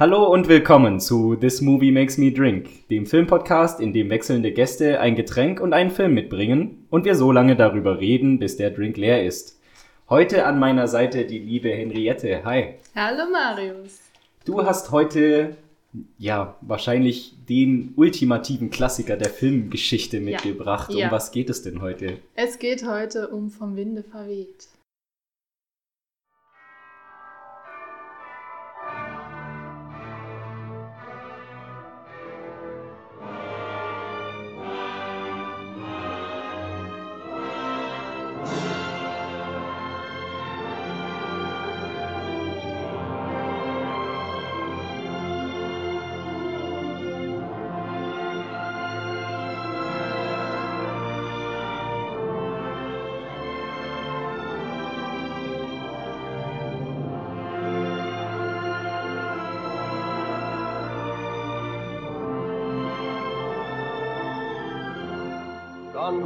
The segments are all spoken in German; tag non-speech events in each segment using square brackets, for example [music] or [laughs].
Hallo und willkommen zu This Movie Makes Me Drink, dem Filmpodcast, in dem wechselnde Gäste ein Getränk und einen Film mitbringen und wir so lange darüber reden, bis der Drink leer ist. Heute an meiner Seite die liebe Henriette. Hi. Hallo Marius. Du hast heute ja wahrscheinlich den ultimativen Klassiker der Filmgeschichte mitgebracht. Ja. Um was geht es denn heute? Es geht heute um Vom Winde verweht.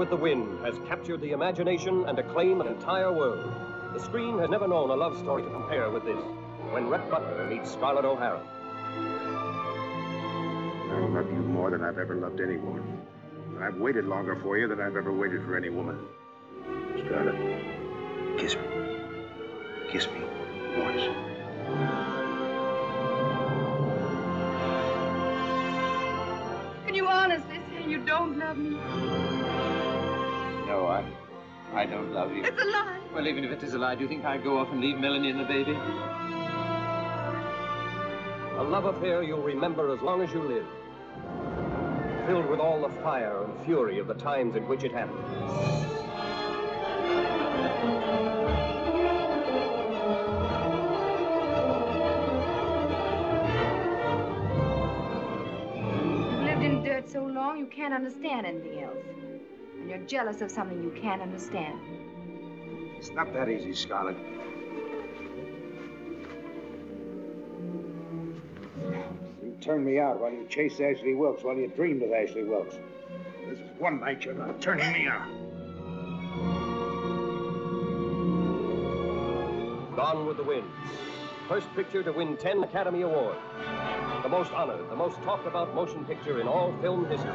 With the Wind has captured the imagination and acclaim of an entire world. The screen has never known a love story to compare with this. When Rhett Butler meets Scarlett O'Hara. I love you more than I've ever loved anyone. And I've waited longer for you than I've ever waited for any woman. Scarlett, kiss me. Kiss me once. Can you honestly say you don't love me? No, I, I don't love you. It's a lie. Well, even if it is a lie, do you think I'd go off and leave Melanie and the baby? A love affair you'll remember as long as you live. Filled with all the fire and fury of the times in which it happened. You've lived in dirt so long you can't understand anything else. And you're jealous of something you can't understand. It's not that easy, Scarlett. You turned me out while you chased Ashley Wilkes, while you dreamed of Ashley Wilkes. This is one night you're not turning me out. Gone with the Wind. First picture to win 10 Academy Awards. The most honored, the most talked about motion picture in all film history.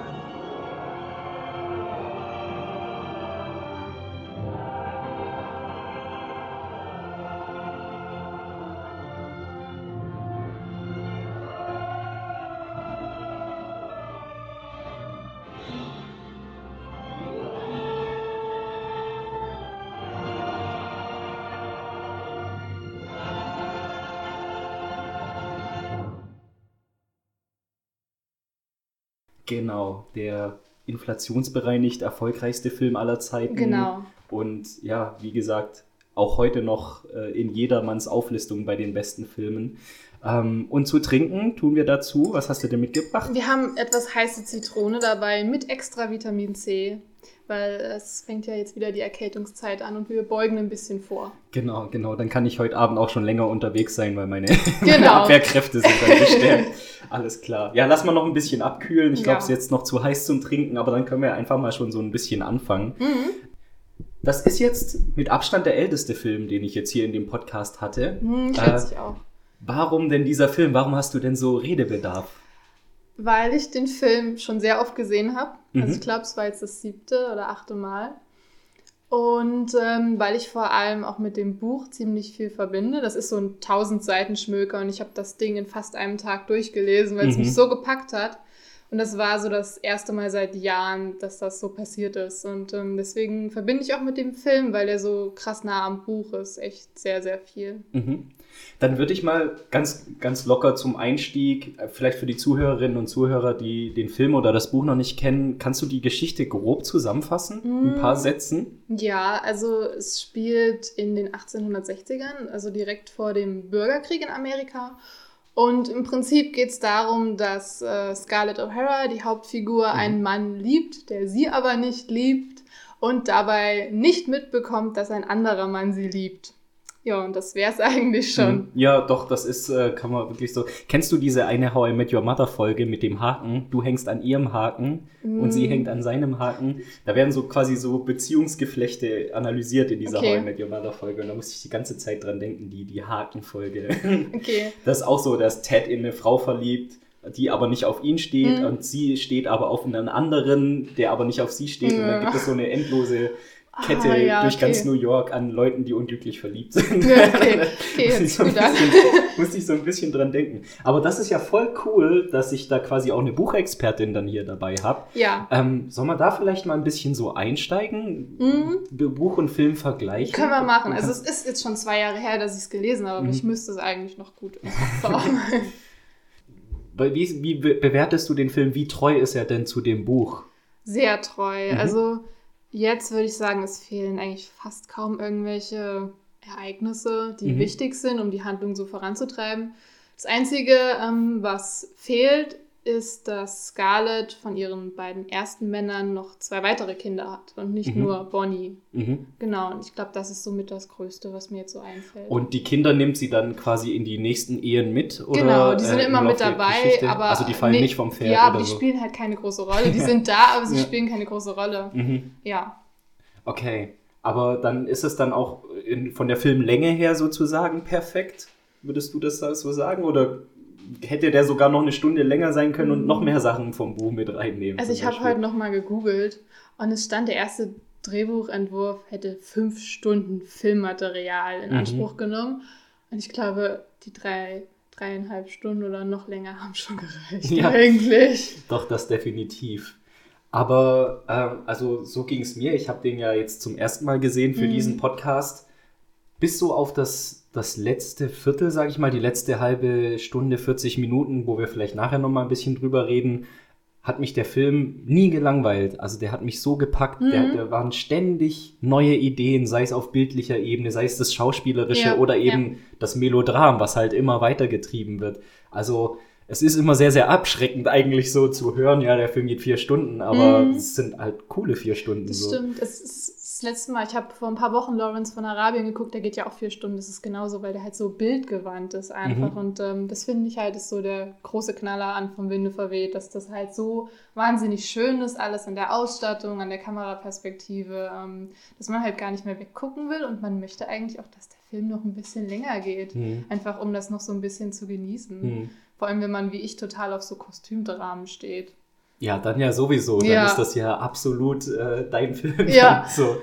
Der inflationsbereinigt erfolgreichste Film aller Zeiten. Genau. Und ja, wie gesagt, auch heute noch äh, in jedermanns Auflistung bei den besten Filmen. Ähm, und zu trinken tun wir dazu. Was hast du denn mitgebracht? Wir haben etwas heiße Zitrone dabei mit extra Vitamin C, weil es fängt ja jetzt wieder die Erkältungszeit an und wir beugen ein bisschen vor. Genau, genau. Dann kann ich heute Abend auch schon länger unterwegs sein, weil meine, meine [laughs] Genau. [laughs] Abwehrkräfte sind dann gestärkt. Alles klar. Ja, lass mal noch ein bisschen abkühlen. Ich glaube, Ja. es ist jetzt noch zu heiß zum Trinken, aber dann können wir einfach mal schon so ein bisschen anfangen. Mhm. Das ist jetzt mit Abstand der älteste Film, den ich jetzt hier in dem Podcast hatte. Hm, Äh, schätze ich auch. Warum denn dieser Film? Warum hast du denn so Redebedarf? Weil ich den Film schon sehr oft gesehen habe. Mhm. Also ich glaube, es war jetzt das siebte oder achte Mal. Und ähm, weil ich vor allem auch mit dem Buch ziemlich viel verbinde. Das ist so ein 1000 Seiten Schmöker und ich habe das Ding in fast einem Tag durchgelesen, weil es Mhm. mich so gepackt hat. Und das war so das erste Mal seit Jahren, dass das so passiert ist. Und ähm, deswegen verbinde ich auch mit dem Film, weil der so krass nah am Buch ist. Echt sehr, sehr viel. Mhm. Dann würde ich mal ganz, ganz locker zum Einstieg, äh, vielleicht für die Zuhörerinnen und Zuhörer, die den Film oder das Buch noch nicht kennen, kannst du die Geschichte grob zusammenfassen? Mhm. Ein paar Sätzen? Ja, also es spielt in den 1860ern, also direkt vor dem Bürgerkrieg in Amerika. Und im Prinzip geht es darum, dass äh, Scarlett O'Hara, die Hauptfigur, einen Mann liebt, der sie aber nicht liebt und dabei nicht mitbekommt, dass ein anderer Mann sie liebt. Ja, und das wäre es [laughs] eigentlich schon. Mhm. Ja, doch, das ist, äh, kann man wirklich so. Kennst du diese eine How I Met Your Mother Folge mit dem Haken? Du hängst an ihrem Haken und sie Mm. hängt an seinem Haken. Da werden so quasi so Beziehungsgeflechte analysiert in dieser Okay. How I Met Your Mother Folge. Und da musste ich die ganze Zeit dran denken, die, die Hakenfolge. [laughs] Okay. Das ist auch so, dass Ted in eine Frau verliebt, die aber nicht auf ihn steht Mhm. und sie steht aber auf einen anderen, der aber nicht auf sie steht. Und dann gibt es so eine endlose Kette Ah, ja, durch ganz okay. New York an Leuten, die unglücklich verliebt [laughs] sind. Ja, okay. Okay, Muss ich so bisschen- Musste ich so ein bisschen dran denken. Aber das ist ja voll cool, dass ich da quasi auch eine Buchexpertin dann hier dabei habe. Ja. Ähm, soll man da vielleicht mal ein bisschen so einsteigen? Mhm. Buch und Film vergleichen? Können wir machen. Also es ist jetzt schon zwei Jahre her, dass ich es gelesen habe, aber Mhm. ich müsste es eigentlich noch gut. [laughs] Weil wie, wie be- bewertest du den Film? Wie treu ist er denn zu dem Buch? Sehr treu. Mhm. Also jetzt würde ich sagen, es fehlen eigentlich fast kaum irgendwelche Ereignisse, die Mhm. wichtig sind, um die Handlung so voranzutreiben. Das Einzige, ähm, was fehlt, ist, dass Scarlett von ihren beiden ersten Männern noch zwei weitere Kinder hat und nicht Mhm. nur Bonnie. Mhm. Genau, und ich glaube, das ist somit das Größte, was mir jetzt so einfällt. Und die Kinder nimmt sie dann quasi in die nächsten Ehen mit? Oder, genau, die sind äh, im immer Lauf mit dabei, aber Also die fallen nee, nicht vom Pferd Ja, aber die so? spielen halt keine große Rolle. Die [laughs] sind da, aber sie Ja. spielen keine große Rolle. Mhm. Ja. Okay, aber dann ist es dann auch in, von der Filmlänge her sozusagen perfekt? Würdest du das so sagen? Oder hätte der sogar noch eine Stunde länger sein können und noch mehr Sachen vom Buch mit reinnehmen? Also ich habe heute noch mal gegoogelt und es stand, der erste Drehbuchentwurf hätte fünf Stunden Filmmaterial in Mhm. Anspruch genommen. Und ich glaube, die drei, dreieinhalb Stunden oder noch länger haben schon gereicht [laughs] Ja. eigentlich. Doch, das definitiv. Aber ähm, also so ging es mir. Ich habe den ja jetzt zum ersten Mal gesehen für Mhm. diesen Podcast. Bis so auf das, das letzte Viertel, sage ich mal, die letzte halbe Stunde, 40 Minuten, wo wir vielleicht nachher noch mal ein bisschen drüber reden, hat mich der Film nie gelangweilt. Also der hat mich so gepackt. Mhm. der waren ständig neue Ideen, sei es auf bildlicher Ebene, sei es das Schauspielerische Ja, oder eben das Melodram, was halt immer weitergetrieben wird. Also es ist immer sehr, sehr abschreckend eigentlich so zu hören, ja, der Film geht vier Stunden, aber Mhm. es sind halt coole vier Stunden. Das so. stimmt. Es ist das letzte Mal, ich habe vor ein paar Wochen Lawrence von Arabien geguckt, der geht ja auch vier Stunden. Das ist genauso, weil der halt so bildgewandt ist einfach. Mhm. Und ähm, das finde ich halt ist so der große Knaller an vom Winde verweht, dass das halt so wahnsinnig schön ist, alles an der Ausstattung, an der Kameraperspektive, ähm, dass man halt gar nicht mehr weggucken will und man möchte eigentlich auch, dass der Film noch ein bisschen länger geht. Mhm. Einfach um das noch so ein bisschen zu genießen. Mhm. Vor allem, wenn man wie ich total auf so Kostümdramen steht. Ja, dann ja sowieso. Dann Ja. ist das ja absolut äh, dein Film. Ja. [laughs] So.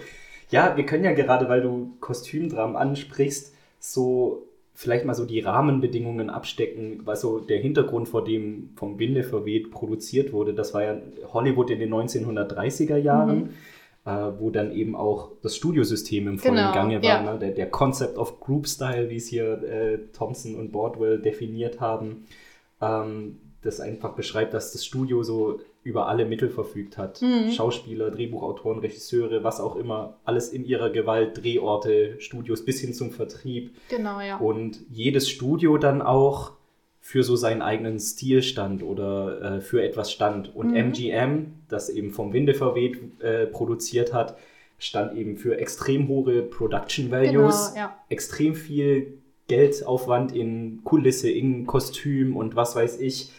Ja, wir können ja gerade, weil du Kostümdramen ansprichst, so vielleicht mal so die Rahmenbedingungen abstecken, was so der Hintergrund, vor dem vom Winde verweht produziert wurde. Das war ja Hollywood in den 1930er Jahren. Mhm. Äh, wo dann eben auch das Studiosystem im vollen Genau, Gange war. ja. Ne? Der, der Concept of Group Style, wie es hier äh, Thompson und Bordwell definiert haben, ähm, das einfach beschreibt, dass das Studio so über alle Mittel verfügt hat. Mhm. Schauspieler, Drehbuchautoren, Regisseure, was auch immer, alles in ihrer Gewalt, Drehorte, Studios bis hin zum Vertrieb. Genau, ja. Und jedes Studio dann auch für so seinen eigenen Stil stand oder äh, für etwas stand. Und Mhm. MGM, das eben vom Winde verweht äh, produziert hat, stand eben für extrem hohe Production Values, Genau, ja. extrem viel Geldaufwand in Kulisse, in Kostüm und was weiß ich.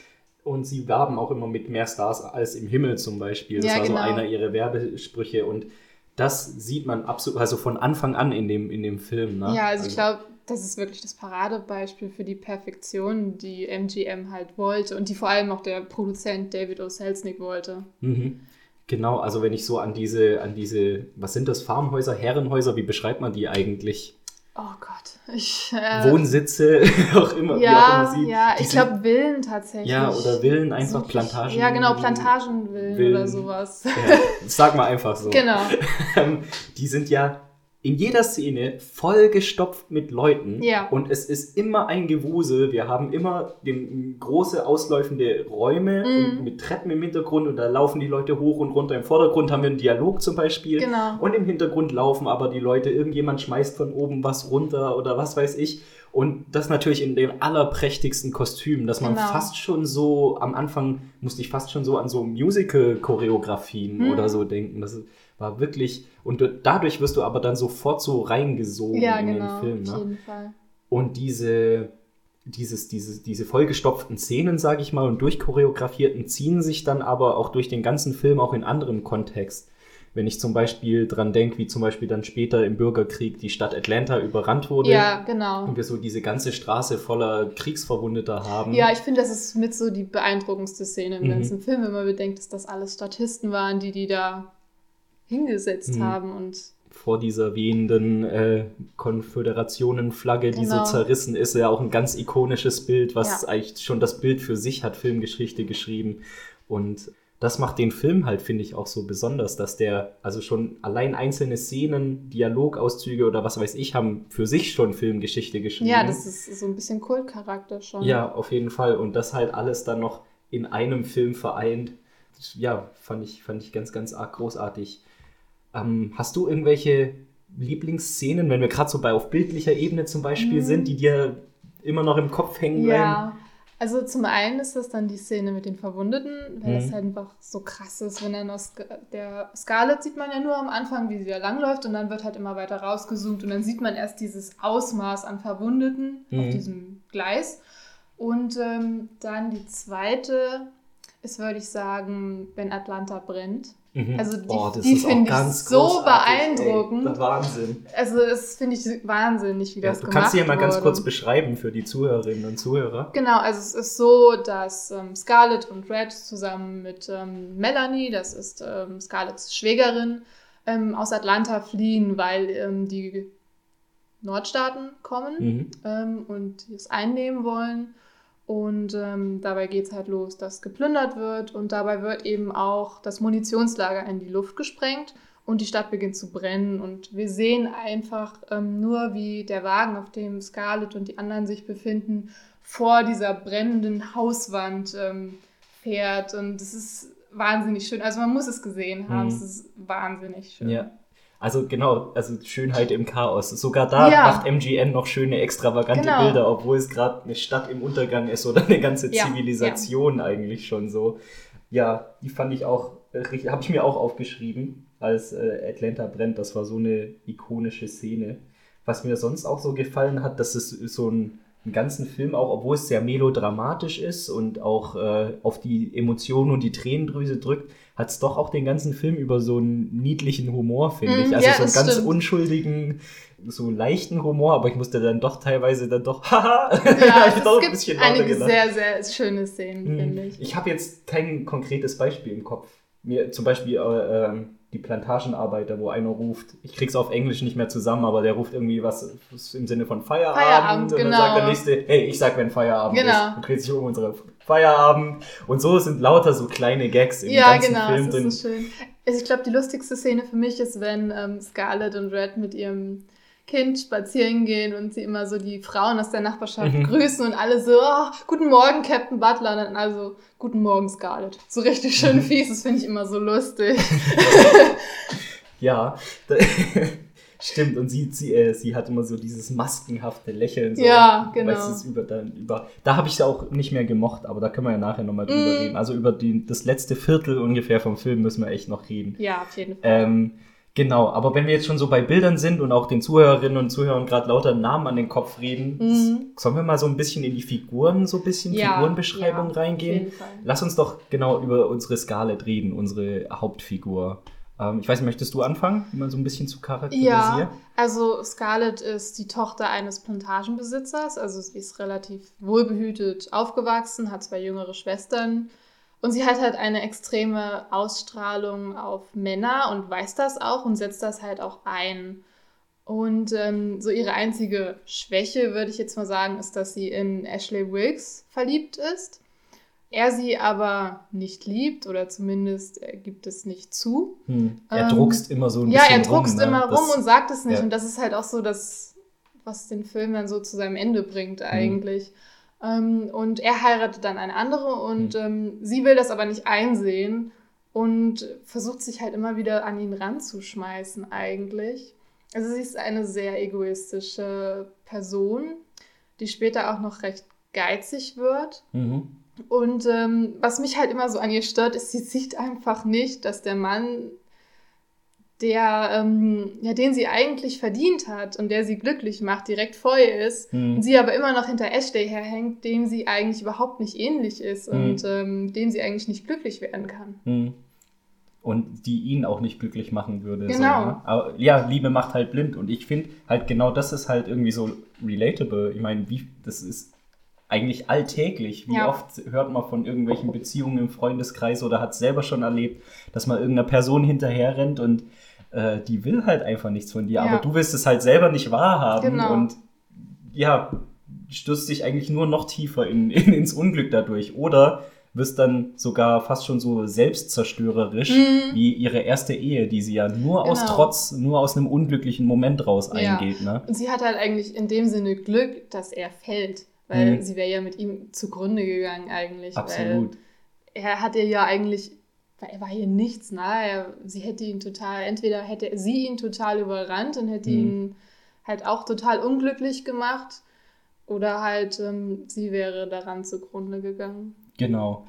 Und sie werben auch immer mit mehr Stars als im Himmel zum Beispiel. Das Ja, war genau. so einer ihrer Werbesprüche. Und das sieht man absolut, also von Anfang an in dem, in dem Film. Ne? Ja, also ich glaube, das ist wirklich das Paradebeispiel für die Perfektion, die MGM halt wollte und die vor allem auch der Produzent David O. Selznick wollte. Mhm. Genau, also wenn ich so an diese, an diese, was sind das, Farmhäuser, Herrenhäuser, wie beschreibt man die eigentlich? Oh Gott. Ich, äh, Wohnsitze, [laughs] auch immer, wie Ja, auch immer sie. ja, ich glaube Villen tatsächlich. Ja, oder Villen, einfach ich- Plantagen. Ja, genau, Plantagenvillen Villen. oder sowas. Ja, sag mal einfach so. Genau. [laughs] Ähm, die sind ja in jeder Szene vollgestopft mit Leuten. Ja. Und es ist immer ein Gewusel. Wir haben immer den, große ausläufende Räume Mhm. mit Treppen im Hintergrund und da laufen die Leute hoch und runter. Im Vordergrund haben wir einen Dialog zum Beispiel. Genau. Und im Hintergrund laufen aber die Leute, irgendjemand schmeißt von oben was runter oder was weiß ich. Und das natürlich in den allerprächtigsten Kostümen, dass man Genau. fast schon so, am Anfang musste ich fast schon so an so Musical-Choreografien Hm. oder so denken. Das war wirklich, und du- dadurch wirst du aber dann sofort so reingesogen Ja, in genau, den Film. auf Ne? jeden Fall. Und diese, dieses, diese, diese vollgestopften Szenen, sage ich mal, und durchchoreografierten ziehen sich dann aber auch durch den ganzen Film auch in anderem Kontext. Wenn ich zum Beispiel dran denke, wie zum Beispiel dann später im Bürgerkrieg die Stadt Atlanta überrannt wurde Ja, genau. und wir so diese ganze Straße voller Kriegsverwundeter haben. Ja, ich finde, das ist mit so die beeindruckendste Szene im Mhm. ganzen Film, wenn man bedenkt, dass das alles Statisten waren, die die da hingesetzt Mhm. haben und vor dieser wehenden äh, Konföderationenflagge, die Genau. so zerrissen ist, ja auch ein ganz ikonisches Bild, was Ja. eigentlich schon das Bild für sich hat, Filmgeschichte geschrieben. Und das macht den Film halt, finde ich, auch so besonders, dass der, also schon allein einzelne Szenen, Dialogauszüge oder was weiß ich, haben für sich schon Filmgeschichte geschrieben. ja, das ist so ein bisschen Kultcharakter schon. Ja, auf jeden Fall. Und das halt alles dann noch in einem Film vereint. Ja, fand ich, fand ich ganz, ganz arg großartig. Ähm, hast du irgendwelche Lieblingsszenen, wenn wir gerade so bei auf bildlicher Ebene zum Beispiel Mhm. sind, die dir immer noch im Kopf hängen bleiben? Ja, also zum einen ist das dann die Szene mit den Verwundeten, weil Mhm. das halt einfach so krass ist, wenn dann aus der Scarlett sieht man ja nur am Anfang, wie sie da langläuft und dann wird halt immer weiter rausgezoomt und dann sieht man erst dieses Ausmaß an Verwundeten auf Mhm. diesem Gleis. Und ähm, dann die zweite ist, würde ich sagen, wenn Atlanta brennt. Mhm. Also die- oh, das die ist auch finde ich so beeindruckend. Ey, Wahnsinn. Also das finde ich wahnsinnig, wie Ja, das du gemacht kannst dir ja mal ganz wurde. kurz beschreiben für die Zuhörerinnen und Zuhörer. Genau, also es ist so, dass ähm, Scarlett und Red zusammen mit ähm, Melanie, das ist ähm, Scarletts Schwägerin, ähm, aus Atlanta fliehen, weil ähm, die Nordstaaten kommen Mhm. ähm, und es einnehmen wollen. Und ähm, dabei geht es halt los, dass geplündert wird und dabei wird eben auch das Munitionslager in die Luft gesprengt und die Stadt beginnt zu brennen. Und wir sehen einfach ähm, nur, wie der Wagen, auf dem Scarlett und die anderen sich befinden, vor dieser brennenden Hauswand ähm, fährt. Und es ist wahnsinnig schön. Also man muss es gesehen haben. Mhm. Es ist wahnsinnig schön. Ja. Also genau, also Schönheit im Chaos. Sogar da Ja. macht MGN noch schöne, extravagante Genau. Bilder, obwohl es gerade eine Stadt im Untergang ist oder eine ganze Ja, Zivilisation eigentlich schon so. Ja, die fand ich auch, habe ich mir auch aufgeschrieben, als äh, Atlanta brennt. Das war so eine ikonische Szene. Was mir sonst auch so gefallen hat, dass es so ein einen ganzen Film auch, obwohl es sehr melodramatisch ist und auch äh, auf die Emotionen und die Tränendrüse drückt, hat es doch auch den ganzen Film über so einen niedlichen Humor, finde Mm, ich. Also ja, so einen ganz stimmt. unschuldigen, so leichten Humor, aber ich musste dann doch teilweise dann doch, [laughs] haha, Ja, [laughs] ich doch ein bisschen einige gelacht. sehr, sehr schöne Szenen, Mhm. finde ich. Ich habe jetzt kein konkretes Beispiel im Kopf. Mir zum Beispiel äh, ähm, die Plantagenarbeiter, wo einer ruft, ich krieg's auf Englisch nicht mehr zusammen, aber der ruft irgendwie was, im Sinne von Feierabend. Feierabend, und dann genau. sagt der nächste, hey, ich sag, wenn Feierabend Genau. ist. Und dreht sich um unsere Feierabend. Und so sind lauter so kleine Gags im Ja, ganzen genau, Film drin. ist so schön. Also ich glaube, die lustigste Szene für mich ist, wenn ähm, Scarlett und Red mit ihrem Kind spazieren gehen und sie immer so die Frauen aus der Nachbarschaft Mhm. grüßen und alle so, oh, guten Morgen, Captain Butler. Und dann also, guten Morgen, Scarlett. So richtig Mhm. [laughs] schön fies, das finde ich immer so lustig. [laughs] Ja, [laughs] stimmt. Und sie, sie, äh, sie hat immer so dieses maskenhafte Lächeln. So, Ja, genau. Weißt es über, dann, über, da habe ich sie auch nicht mehr gemocht, aber da können wir ja nachher nochmal drüber Mm. reden. Also über die, das letzte Viertel ungefähr vom Film müssen wir echt noch reden. ja, auf jeden Fall. Ähm, genau, aber wenn wir jetzt schon so bei Bildern sind und auch den Zuhörerinnen und Zuhörern gerade lauter Namen an den Kopf reden, Mhm. sollen wir mal so ein bisschen in die Figuren, so ein bisschen Ja, Figurenbeschreibung ja, reingehen? Lass uns doch genau über unsere Scarlett reden, unsere Hauptfigur. Ähm, ich weiß nicht, möchtest du anfangen, mal so ein bisschen zu charakterisieren? Ja, also Scarlett ist die Tochter eines Plantagenbesitzers, also sie ist relativ wohlbehütet aufgewachsen, hat zwei jüngere Schwestern und sie hat halt eine extreme Ausstrahlung auf Männer und weiß das auch und setzt das halt auch ein. Und ähm, so ihre einzige Schwäche, würde ich jetzt mal sagen, ist, dass sie in Ashley Wilkes verliebt ist. Er sie aber nicht liebt oder zumindest er gibt es nicht zu. Hm. Er Ähm, druckst immer so ein Ja, bisschen er druckst rum, ne? immer Das- rum und sagt es nicht. ja. Und das ist halt auch so das, was den Film dann so zu seinem Ende bringt Mhm. eigentlich. Ähm, und er heiratet dann eine andere und Mhm. ähm, sie will das aber nicht einsehen und versucht sich halt immer wieder an ihn ranzuschmeißen eigentlich. Also sie ist eine sehr egoistische Person. die später auch noch recht geizig wird. Mhm. Und ähm, was mich halt immer so an ihr stört, ist, sie sieht einfach nicht, dass der Mann, der, ähm, ja, den sie eigentlich verdient hat und der sie glücklich macht, direkt vor ihr ist. Mhm. Und sie aber immer noch hinter Ashley herhängt, dem sie eigentlich überhaupt nicht ähnlich ist Mhm. und ähm, dem sie eigentlich nicht glücklich werden kann. Mhm. Und die ihn auch nicht glücklich machen würde. Genau. So, ne? Aber ja, Liebe macht halt blind. Und ich finde halt genau das ist halt irgendwie so relatable. Ich meine, wie, das ist eigentlich alltäglich. Wie Ja. oft hört man von irgendwelchen Beziehungen im Freundeskreis oder hat es selber schon erlebt, dass man irgendeiner Person hinterher rennt und äh, die will halt einfach nichts von dir. Ja. Aber du willst es halt selber nicht wahrhaben. Genau. Und ja, stürzt dich eigentlich nur noch tiefer in, [laughs] in, ins Unglück dadurch. Oder wirst dann sogar fast schon so selbstzerstörerisch Mhm. wie ihre erste Ehe, die sie ja nur aus Genau. Trotz, nur aus einem unglücklichen Moment raus Ja. eingeht. Ne? Und sie hat halt eigentlich in dem Sinne Glück, dass er fällt. Weil Mhm. sie wäre ja mit ihm zugrunde gegangen eigentlich. Absolut. Er hat ihr ja eigentlich, weil er war ihr nichts nahe. Sie hätte ihn total, entweder hätte sie ihn total überrannt und hätte Mhm. ihn halt auch total unglücklich gemacht. Oder halt ähm, sie wäre daran zugrunde gegangen. Genau.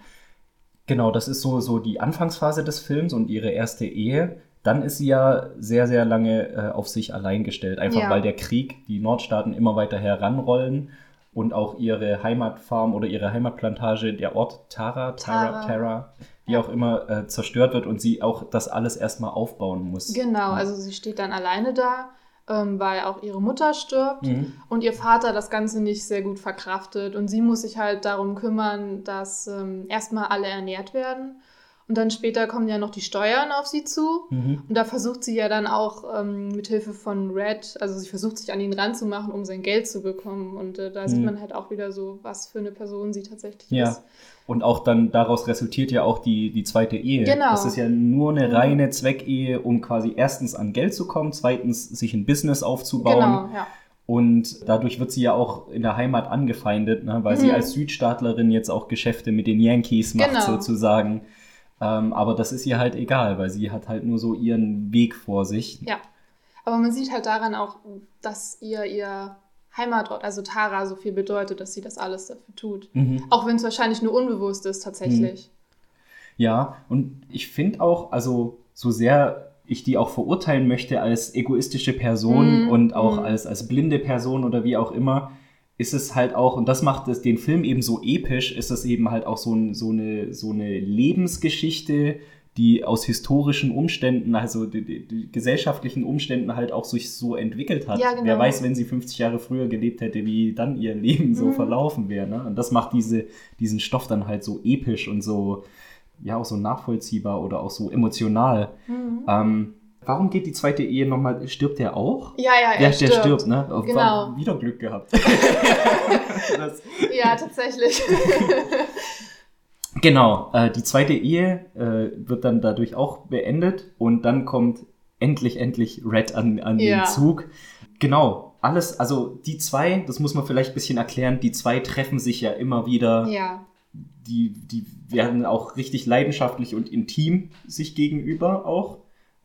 Genau, das ist so, so die Anfangsphase des Films und ihre erste Ehe. Dann ist sie ja sehr, sehr lange äh, auf sich allein gestellt. Einfach Ja. weil der Krieg die Nordstaaten immer weiter heranrollen und auch ihre Heimatfarm oder ihre Heimatplantage, der Ort Tara, Tara, Tara. Tara, wie Ja. auch immer, äh, zerstört wird und sie auch das alles erstmal aufbauen muss. Genau, also sie steht dann alleine da, ähm, weil auch ihre Mutter stirbt. Mhm. und ihr Vater das Ganze nicht sehr gut verkraftet. Und sie muss sich halt darum kümmern, dass ähm, erstmal alle ernährt werden. Und dann später kommen ja noch die Steuern auf sie zu. Mhm. Und da versucht sie ja dann auch ähm, mit Hilfe von Red, also sie versucht sich an ihn ranzumachen, um sein Geld zu bekommen. Und äh, da sieht Mhm. man halt auch wieder so, was für eine Person sie tatsächlich Ja. ist. Und auch dann daraus resultiert ja auch die, die zweite Ehe. Genau. Das ist ja nur eine Mhm. reine Zweckehe, um quasi erstens an Geld zu kommen, zweitens sich ein Business aufzubauen. Genau, ja. Und dadurch wird sie ja auch in der Heimat angefeindet, ne? weil sie Mhm. als Südstaatlerin jetzt auch Geschäfte mit den Yankees macht, Genau. sozusagen. Ähm, aber das ist ihr halt egal, weil sie hat halt nur so ihren Weg vor sich. Ja. Aber man sieht halt daran auch, dass ihr ihr Heimatort, also Tara, so viel bedeutet, dass sie das alles dafür tut. Mhm. Auch wenn es wahrscheinlich nur unbewusst ist, tatsächlich. Ja, und ich finde auch, also so sehr ich die auch verurteilen möchte als egoistische Person Mhm, und auch mhm. als, als blinde Person oder wie auch immer, ist es halt auch, und das macht es den Film eben so episch, ist es eben halt auch so, ein, so, eine, so eine Lebensgeschichte, die aus historischen Umständen, also die, die, die gesellschaftlichen Umständen halt auch sich so entwickelt hat. Ja, genau. Wer weiß, wenn sie 50 Jahre früher gelebt hätte, wie dann ihr Leben so Mhm. verlaufen wäre. Ne? Und das macht diese, diesen Stoff dann halt so episch und so, ja, auch so nachvollziehbar oder auch so emotional. Mhm. Ähm, warum geht die zweite Ehe nochmal? Stirbt der auch? Ja, ja, er der, stirbt. der stirbt, ne? War Genau. Wieder Glück gehabt. [laughs] Ja, tatsächlich. [laughs] genau, äh, die zweite Ehe äh, wird dann dadurch auch beendet und dann kommt endlich, endlich Red an, an Ja. den Zug. Genau, alles, also die zwei, das muss man vielleicht ein bisschen erklären, die zwei treffen sich ja immer wieder. ja. Die, die werden auch richtig leidenschaftlich und intim sich gegenüber auch.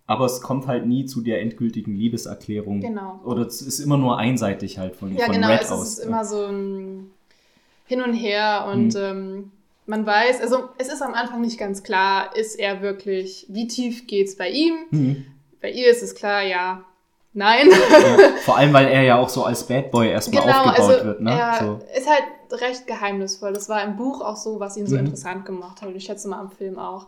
Aber es kommt halt nie zu der endgültigen Liebeserklärung. Genau. Oder es ist immer nur einseitig halt von, Ja, von genau, Red es aus. ist immer so ein Hin und Her und Mhm. ähm, man weiß, also es ist am Anfang nicht ganz klar, ist er wirklich, wie tief geht's bei ihm? Mhm. Bei ihr ist es klar, ja, nein. Ja, [laughs] vor allem, weil er ja auch so als Bad Boy erstmal genau, aufgebaut also wird. Ne? er So. ist halt recht geheimnisvoll. Das war im Buch auch so, was ihn so Mhm. interessant gemacht hat und ich schätze mal am Film auch.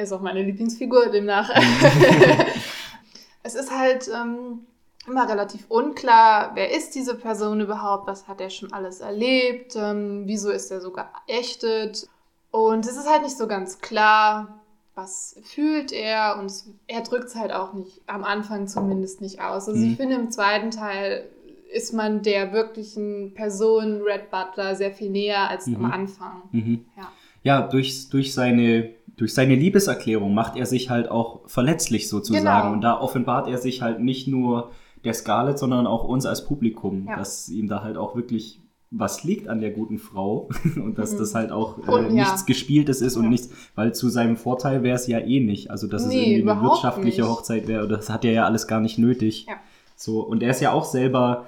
Er ist auch meine Lieblingsfigur demnach. Mhm. [laughs] es ist halt ähm, immer relativ unklar, wer ist diese Person überhaupt, was hat er schon alles erlebt, ähm, wieso ist er so geächtet. Und es ist halt nicht so ganz klar, was fühlt er und er drückt es halt auch nicht, am Anfang zumindest nicht aus. Also Mhm. ich finde, im zweiten Teil ist man der wirklichen Person Red Butler sehr viel näher als Mhm. am Anfang. Mhm. Ja. Ja, durch, durch, seine, durch seine Liebeserklärung macht er sich halt auch verletzlich sozusagen. Genau. Und da offenbart er sich halt nicht nur der Scarlett, sondern auch uns als Publikum, Ja. dass ihm da halt auch wirklich was liegt an der guten Frau [laughs] und dass Mhm. das halt auch äh, Und, ja. nichts Gespieltes ist und Ja. nichts, weil zu seinem Vorteil wäre es ja eh nicht. Also dass es Nee, irgendwie eine wirtschaftliche nicht. Hochzeit wäre, das hat er ja alles gar nicht nötig. Ja. So, und er ist ja auch selber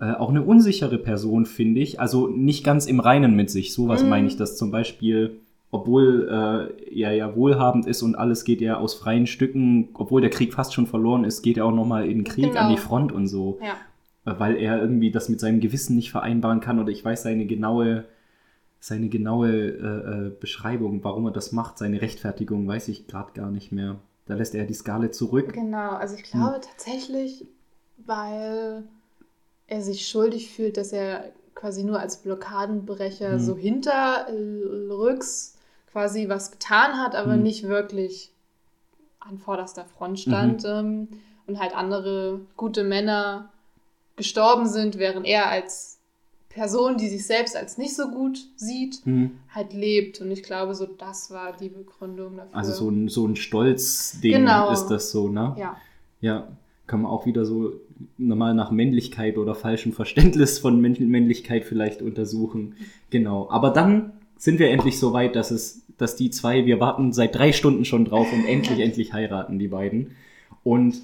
äh, auch eine unsichere Person, finde ich. Also nicht ganz im Reinen mit sich. Sowas Mhm. meine ich, dass zum Beispiel, obwohl äh, er ja wohlhabend ist und alles geht ja aus freien Stücken, obwohl der Krieg fast schon verloren ist, geht er auch nochmal in den Krieg Genau. an die Front und so. Ja. Äh, Weil er irgendwie das mit seinem Gewissen nicht vereinbaren kann oder ich weiß seine genaue, seine genaue äh, äh, Beschreibung, warum er das macht, seine Rechtfertigung, weiß ich gerade gar nicht mehr. Da lässt er die Skale zurück. Genau, also ich glaube tatsächlich, weil er sich schuldig fühlt, dass er quasi nur als Blockadenbrecher Mhm. so hinterrücks quasi was getan hat, aber Mhm. nicht wirklich an vorderster Front stand ähm, und halt andere gute Männer gestorben sind, während er als Person, die sich selbst als nicht so gut sieht, Hm. halt lebt. Und ich glaube, so das war die Begründung dafür. Also so ein, so ein Stolzding Genau. ist das so, ne? Ja. Ja, kann man auch wieder so normal nach Männlichkeit oder falschem Verständnis von Männ- Männlichkeit vielleicht untersuchen. Genau. Aber dann sind wir endlich so weit, dass es, dass die zwei, wir warten seit drei Stunden schon drauf und [laughs] endlich, endlich heiraten, die beiden. Und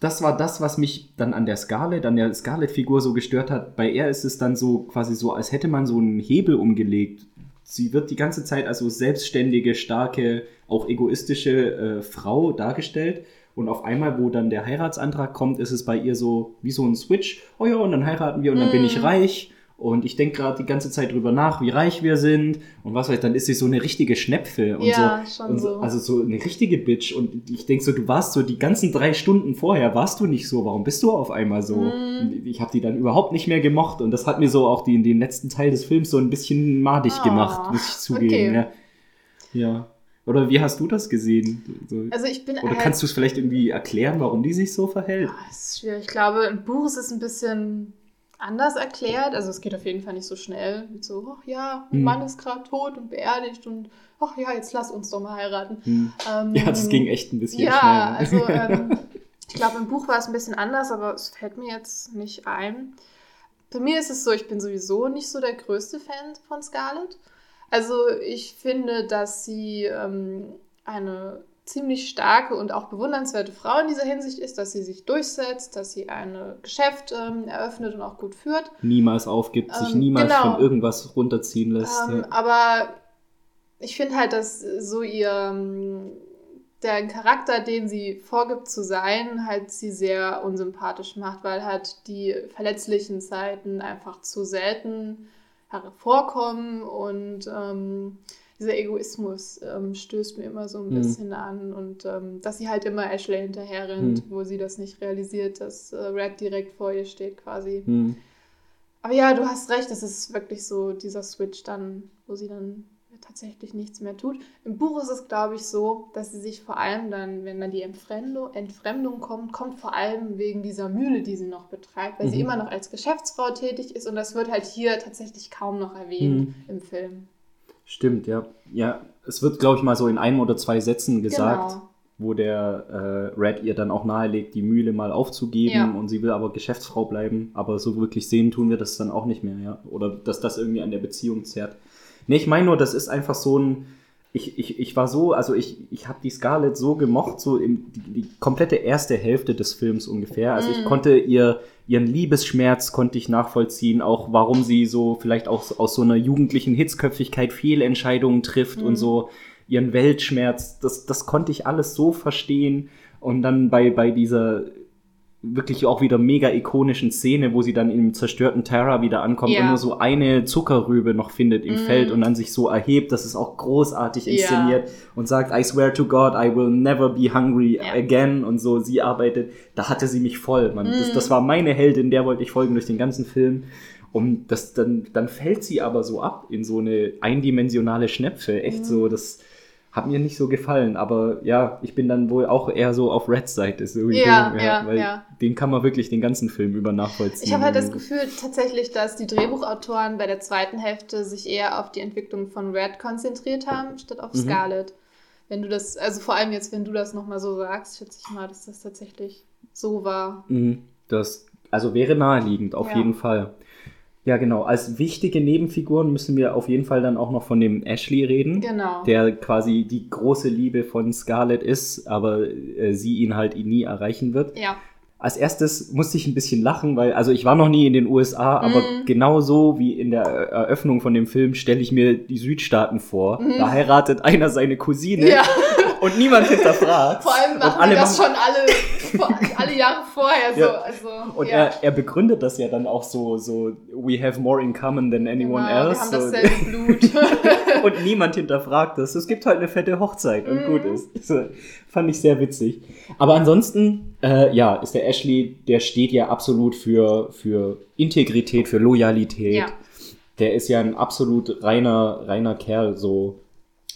das war das, was mich dann an der Scarlett, an der Scarlett-Figur so gestört hat. Bei er ist es dann so quasi so, als hätte man so einen Hebel umgelegt. Sie wird die ganze Zeit als so selbstständige, starke, auch egoistische äh, Frau dargestellt. Und auf einmal, wo dann der Heiratsantrag kommt, ist es bei ihr so wie so ein Switch. Oh ja, und dann heiraten wir und dann bin ich Mm. reich. Und ich denke gerade die ganze Zeit drüber nach, wie reich wir sind. Und was weiß ich, dann ist sie so eine richtige Schnepfe. Und Ja, so, schon und so. Also so eine richtige Bitch. Und ich denke so, du warst so die ganzen drei Stunden vorher, warst du nicht so. Warum bist du auf einmal so? Mm. Ich habe die dann überhaupt nicht mehr gemocht. Und das hat mir so auch die, den letzten Teil des Films so ein bisschen madig Ah, gemacht, muss ich zugeben. okay. Ja. ja. Oder wie hast du das gesehen? So, Also ich bin oder halt- kannst du es vielleicht irgendwie erklären, warum die sich so verhält? Ah, Das ist schwierig. Ich glaube, im Buch ist es ein bisschen anders erklärt. Also es geht auf jeden Fall nicht so schnell. Mit so, ach ja, mein Hm. Mann ist gerade tot und beerdigt und ach ja, jetzt lass uns doch mal heiraten. Hm. Ähm, Ja, das ging echt ein bisschen Ja, schnell. also [laughs] ähm, ich glaube, im Buch war es ein bisschen anders, aber es fällt mir jetzt nicht ein. Bei mir ist es so, ich bin sowieso nicht so der größte Fan von Scarlett. Also ich finde, dass sie ähm, eine ziemlich starke und auch bewundernswerte Frau in dieser Hinsicht ist, dass sie sich durchsetzt, dass sie ein Geschäft ähm, eröffnet und auch gut führt. niemals aufgibt, sich Ähm, niemals genau. von irgendwas runterziehen lässt. Ähm, ja. aber ich finde halt, dass so ihr ähm, der Charakter, den sie vorgibt zu sein, halt sie sehr unsympathisch macht, weil halt die verletzlichen Seiten einfach zu selten hervorkommen und ähm, dieser Egoismus ähm, stößt mir immer so ein Mhm. bisschen an und ähm, dass sie halt immer Ashley hinterher rennt, Mhm. wo sie das nicht realisiert, dass äh, Red direkt vor ihr steht quasi. Hm. Aber ja, du hast recht, es ist wirklich so dieser Switch dann, wo sie dann tatsächlich nichts mehr tut. Im Buch ist es, glaube ich, so, dass sie sich vor allem dann, wenn dann die Entfremdung, Entfremdung kommt, kommt vor allem wegen dieser Mühle, die sie noch betreibt, weil sie Mhm. immer noch als Geschäftsfrau tätig ist und das wird halt hier tatsächlich kaum noch erwähnt Mhm. im Film. Stimmt, ja. Ja, es wird, glaube ich, mal so in einem oder zwei Sätzen gesagt, Genau. wo der äh, Red ihr dann auch nahelegt, die Mühle mal aufzugeben Ja. und sie will aber Geschäftsfrau bleiben. Aber so wirklich sehen tun wir das dann auch nicht mehr, ja. Oder dass das irgendwie an der Beziehung zerrt. Nee, ich meine nur, das ist einfach so ein. Ich, ich, ich war so, also ich, ich habe die Scarlett so gemocht, so im, die, die komplette erste Hälfte des Films ungefähr. Also ich Mhm. konnte ihr, ihren Liebesschmerz konnte ich nachvollziehen, auch warum sie so vielleicht auch aus so einer jugendlichen Hitzköpfigkeit Fehlentscheidungen trifft Mhm. und so ihren Weltschmerz, das, das konnte ich alles so verstehen. Und dann bei, bei dieser wirklich auch wieder mega ikonischen Szene, wo sie dann im zerstörten Terra wieder ankommt Ja. und nur so eine Zuckerrübe noch findet im Mm. Feld und dann sich so erhebt, das ist auch großartig Ja. inszeniert und sagt, I swear to God, I will never be hungry Ja. again und so, sie arbeitet, da hatte sie mich voll, man. Das, Mm. das war meine Heldin, der wollte ich folgen durch den ganzen Film. Und das, dann, dann fällt sie aber so ab in so eine eindimensionale Schnepfe. Echt Mhm. so, das hat mir nicht so gefallen. Aber ja, ich bin dann wohl auch eher so auf Reds Seite. So Ja, du, ja, weil ja. den kann man wirklich den ganzen Film über nachvollziehen. Ich habe halt das Gefühl tatsächlich, dass die Drehbuchautoren bei der zweiten Hälfte sich eher auf die Entwicklung von Red konzentriert haben, statt auf Mhm. Scarlet. Wenn du das, also vor allem jetzt, wenn du das nochmal so sagst, schätze ich mal, dass das tatsächlich so war. Mhm, Das, also wäre naheliegend, auf Ja. jeden Fall. Ja, genau. Als wichtige Nebenfiguren müssen wir auf jeden Fall dann auch noch von dem Ashley reden. Genau. der quasi die große Liebe von Scarlett ist, aber äh, sie ihn halt nie erreichen wird. ja. als erstes musste ich ein bisschen lachen, weil, also ich war noch nie in den USA, aber Mhm. genauso wie in der Eröffnung von dem Film stelle ich mir die Südstaaten vor. Da heiratet einer seine Cousine. Ja. [laughs] und niemand hinterfragt. Vor allem und machen alle wir das machen- schon alle, [laughs] [laughs] alle Jahre vorher so. Ja. Also, Und ja. er, er begründet das ja dann auch so, so, we have more in common than anyone genau, else. Wir haben so. dasselbe Blut. [laughs] und niemand hinterfragt das. Es gibt halt eine fette Hochzeit und Mhm. gut ist. So, fand ich sehr witzig. Aber ansonsten, äh, ja, ist der Ashley, der steht ja absolut für, für Integrität, für Loyalität. ja. Der ist ja ein absolut reiner, reiner Kerl, so.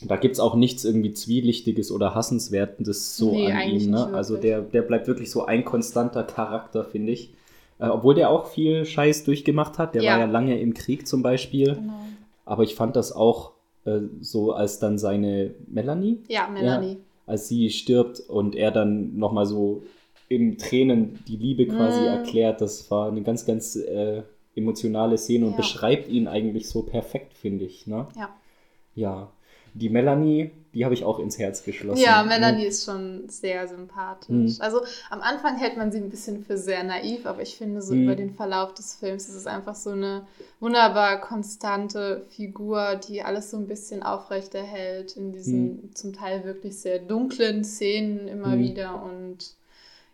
Da gibt's auch nichts irgendwie Zwielichtiges oder Hassenswertes so Nee, an ihm. Ne? Also der, der bleibt wirklich so ein konstanter Charakter, finde ich. Äh, obwohl der auch viel Scheiß durchgemacht hat. Der Ja. war ja lange im Krieg zum Beispiel. Genau. Aber ich fand das auch äh, so, als dann seine Melanie, Ja, Melanie. als sie stirbt und er dann nochmal so in Tränen die Liebe quasi Mm. erklärt, das war eine ganz, ganz äh, emotionale Szene und Ja. beschreibt ihn eigentlich so perfekt, finde ich. Ne? Ja. Ja. Die Melanie, die habe ich auch ins Herz geschlossen. Ja, Melanie ist schon sehr sympathisch. Mhm. Also am Anfang hält man sie ein bisschen für sehr naiv, aber ich finde so Mhm. über den Verlauf des Films ist es einfach so eine wunderbar konstante Figur, die alles so ein bisschen aufrechterhält in diesen zum Teil wirklich sehr dunklen Szenen immer Mhm. wieder und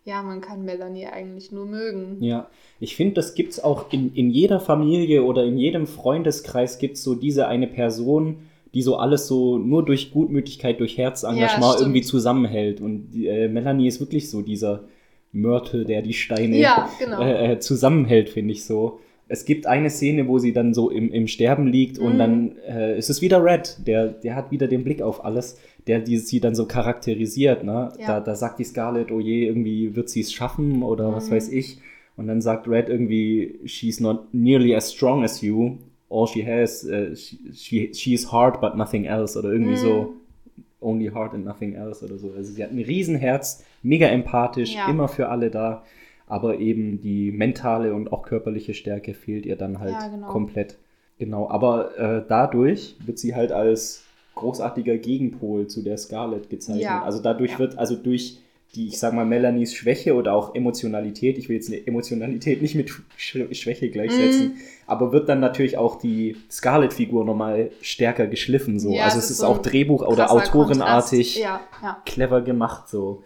ja, man kann Melanie eigentlich nur mögen. Ja, ich finde, das gibt's auch in, in jeder Familie oder in jedem Freundeskreis gibt's so diese eine Person, die so alles so nur durch Gutmütigkeit, durch Herzengagement Ja, irgendwie zusammenhält. Und die, äh, Melanie ist wirklich so dieser Mörtel, der die Steine Ja, genau. äh, äh, zusammenhält, finde ich so. Es gibt eine Szene, wo sie dann so im, im Sterben liegt und Mhm. dann äh, ist es wieder Red, der, der hat wieder den Blick auf alles, der die, sie dann so charakterisiert. Ne? Ja. Da, da sagt die Scarlett, oh je, irgendwie wird sie es schaffen oder was Mhm. weiß ich. Und dann sagt Red irgendwie, she's not nearly as strong as you. All she has, uh, she, she, she's hard but nothing else. Oder irgendwie Mhm. so, only hard and nothing else oder so. Also sie hat ein Riesenherz, mega empathisch, Ja. immer für alle da. Aber eben die mentale und auch körperliche Stärke fehlt ihr dann halt Ja, genau. komplett. Genau, aber äh, dadurch wird sie halt als großartiger Gegenpol zu der Scarlett gezeichnet. Ja. Also dadurch wird, also durch die, ich sag mal, Melanies Schwäche oder auch Emotionalität, ich will jetzt eine Emotionalität nicht mit Sch Schwäche gleichsetzen, Mhm. aber wird dann natürlich auch die Scarlett-Figur nochmal stärker geschliffen. So. Ja, also es ist ist so auch Drehbuch- oder Autorenartig. Ja, ja. clever gemacht, so.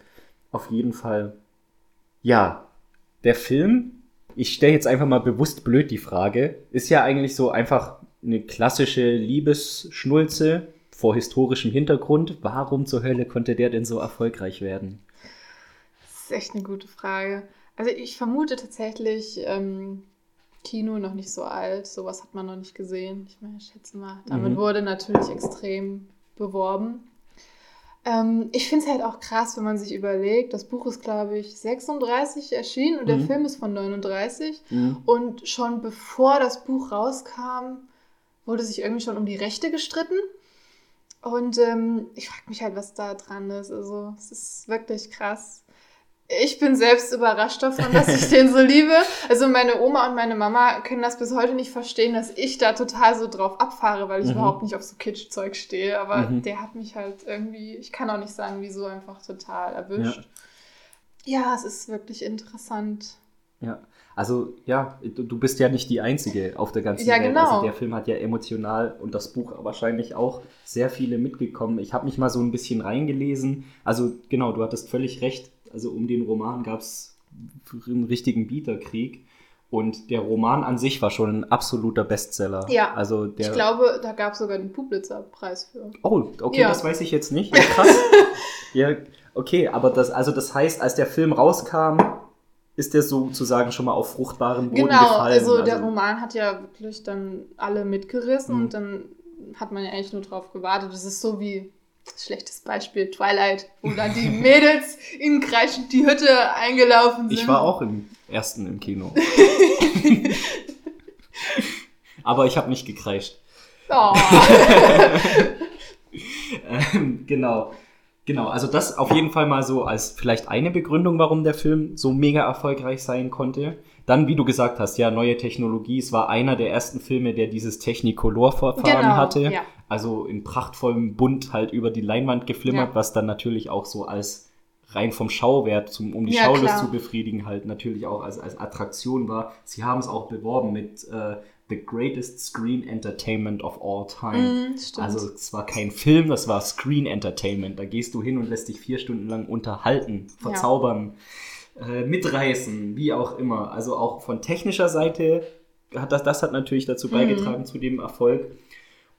Auf jeden Fall. Ja, der Film, ich stelle jetzt einfach mal bewusst blöd die Frage, ist ja eigentlich so einfach eine klassische Liebesschnulze vor historischem Hintergrund. Warum zur Hölle konnte der denn so erfolgreich werden? Ist echt eine gute Frage. Also ich vermute tatsächlich, ähm, Kino noch nicht so alt, sowas hat man noch nicht gesehen. Ich meine, ich schätze mal, damit Mhm. wurde natürlich extrem beworben. Ähm, ich finde es halt auch krass, wenn man sich überlegt, das Buch ist, glaube ich, 36 erschienen und der Mhm. Film ist von 39. Und schon bevor das Buch rauskam, wurde sich irgendwie schon um die Rechte gestritten. Und ähm, ich frage mich halt, was da dran ist. Also, es ist wirklich krass. Ich bin selbst überrascht davon, dass ich den so liebe. Also meine Oma und meine Mama können das bis heute nicht verstehen, dass ich da total so drauf abfahre, weil ich Mhm. überhaupt nicht auf so Kitschzeug stehe. Aber Mhm. der hat mich halt irgendwie, ich kann auch nicht sagen, wieso, einfach total erwischt. Ja, es ist wirklich interessant. Ja, also ja, du, du bist ja nicht die Einzige auf der ganzen Ja, Welt. genau. Also der Film hat ja emotional und das Buch wahrscheinlich auch sehr viele mitgekommen. Ich habe mich mal so ein bisschen reingelesen. Also genau, du hattest völlig recht. Also um den Roman gab es einen richtigen Bieterkrieg. Und der Roman an sich war schon ein absoluter Bestseller. Ja, also der, Ich glaube, da gab es sogar den Pulitzer-Preis für. Oh, okay, Ja. das weiß ich jetzt nicht. [laughs] Ja, krass. ja, okay, aber das, also das heißt, als der Film rauskam, ist der sozusagen schon mal auf fruchtbaren Boden Genau, gefallen. also der Roman hat ja wirklich dann alle mitgerissen Mhm. und dann hat man ja eigentlich nur drauf gewartet. Das ist so wie schlechtes Beispiel Twilight, wo dann die [laughs] Mädels in kreischend die Hütte eingelaufen sind. Ich war auch im ersten im Kino. [laughs] aber ich habe nicht gekreischt. Oh. [laughs] Ähm, genau. Genau, also das auf jeden Fall mal so als vielleicht eine Begründung, warum der Film so mega erfolgreich sein konnte. Dann, wie du gesagt hast, ja, neue Technologie. Es war einer der ersten Filme, der dieses Technicolor-Verfahren Genau, hatte. ja. Also in prachtvollem Bunt halt über die Leinwand geflimmert, Ja. was dann natürlich auch so als rein vom Schauwert, zum, um die Ja, Schaulust klar. zu befriedigen, halt natürlich auch als, als Attraktion war. Sie haben es auch beworben mit äh, The Greatest Screen Entertainment of All Time. Mm. Also es war kein Film, das war Screen Entertainment. Da gehst du hin und lässt dich vier Stunden lang unterhalten, verzaubern, äh, mitreißen, wie auch immer. Also auch von technischer Seite hat das, das hat natürlich dazu Mhm. beigetragen zu dem Erfolg.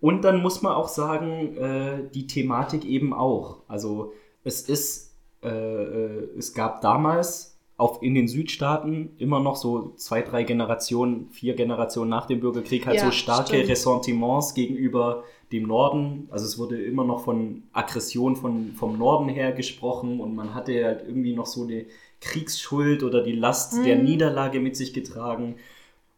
Und dann muss man auch sagen, äh, die Thematik eben auch. Also es ist, äh, äh, es gab damals auf, in den Südstaaten immer noch so zwei, drei Generationen, vier Generationen nach dem Bürgerkrieg halt Ja, so starke stimmt. Ressentiments gegenüber dem Norden. Also es wurde immer noch von Aggression von, vom Norden her gesprochen und man hatte halt irgendwie noch so eine Kriegsschuld oder die Last der Mhm. Niederlage mit sich getragen.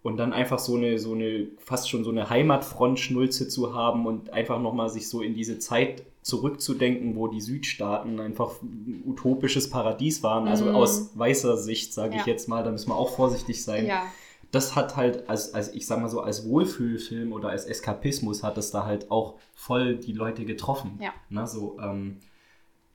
Und dann einfach so eine, so eine, fast schon so eine Heimatfront-Schnulze zu haben und einfach nochmal sich so in diese Zeit zurückzudenken, wo die Südstaaten einfach ein utopisches Paradies waren. Also Mhm. aus weißer Sicht, sage ich Ja. jetzt mal, da müssen wir auch vorsichtig sein. ja. Das hat halt, als, als ich sag mal so, als Wohlfühlfilm oder als Eskapismus hat es da halt auch voll die Leute getroffen. Ja. Na, so, ähm,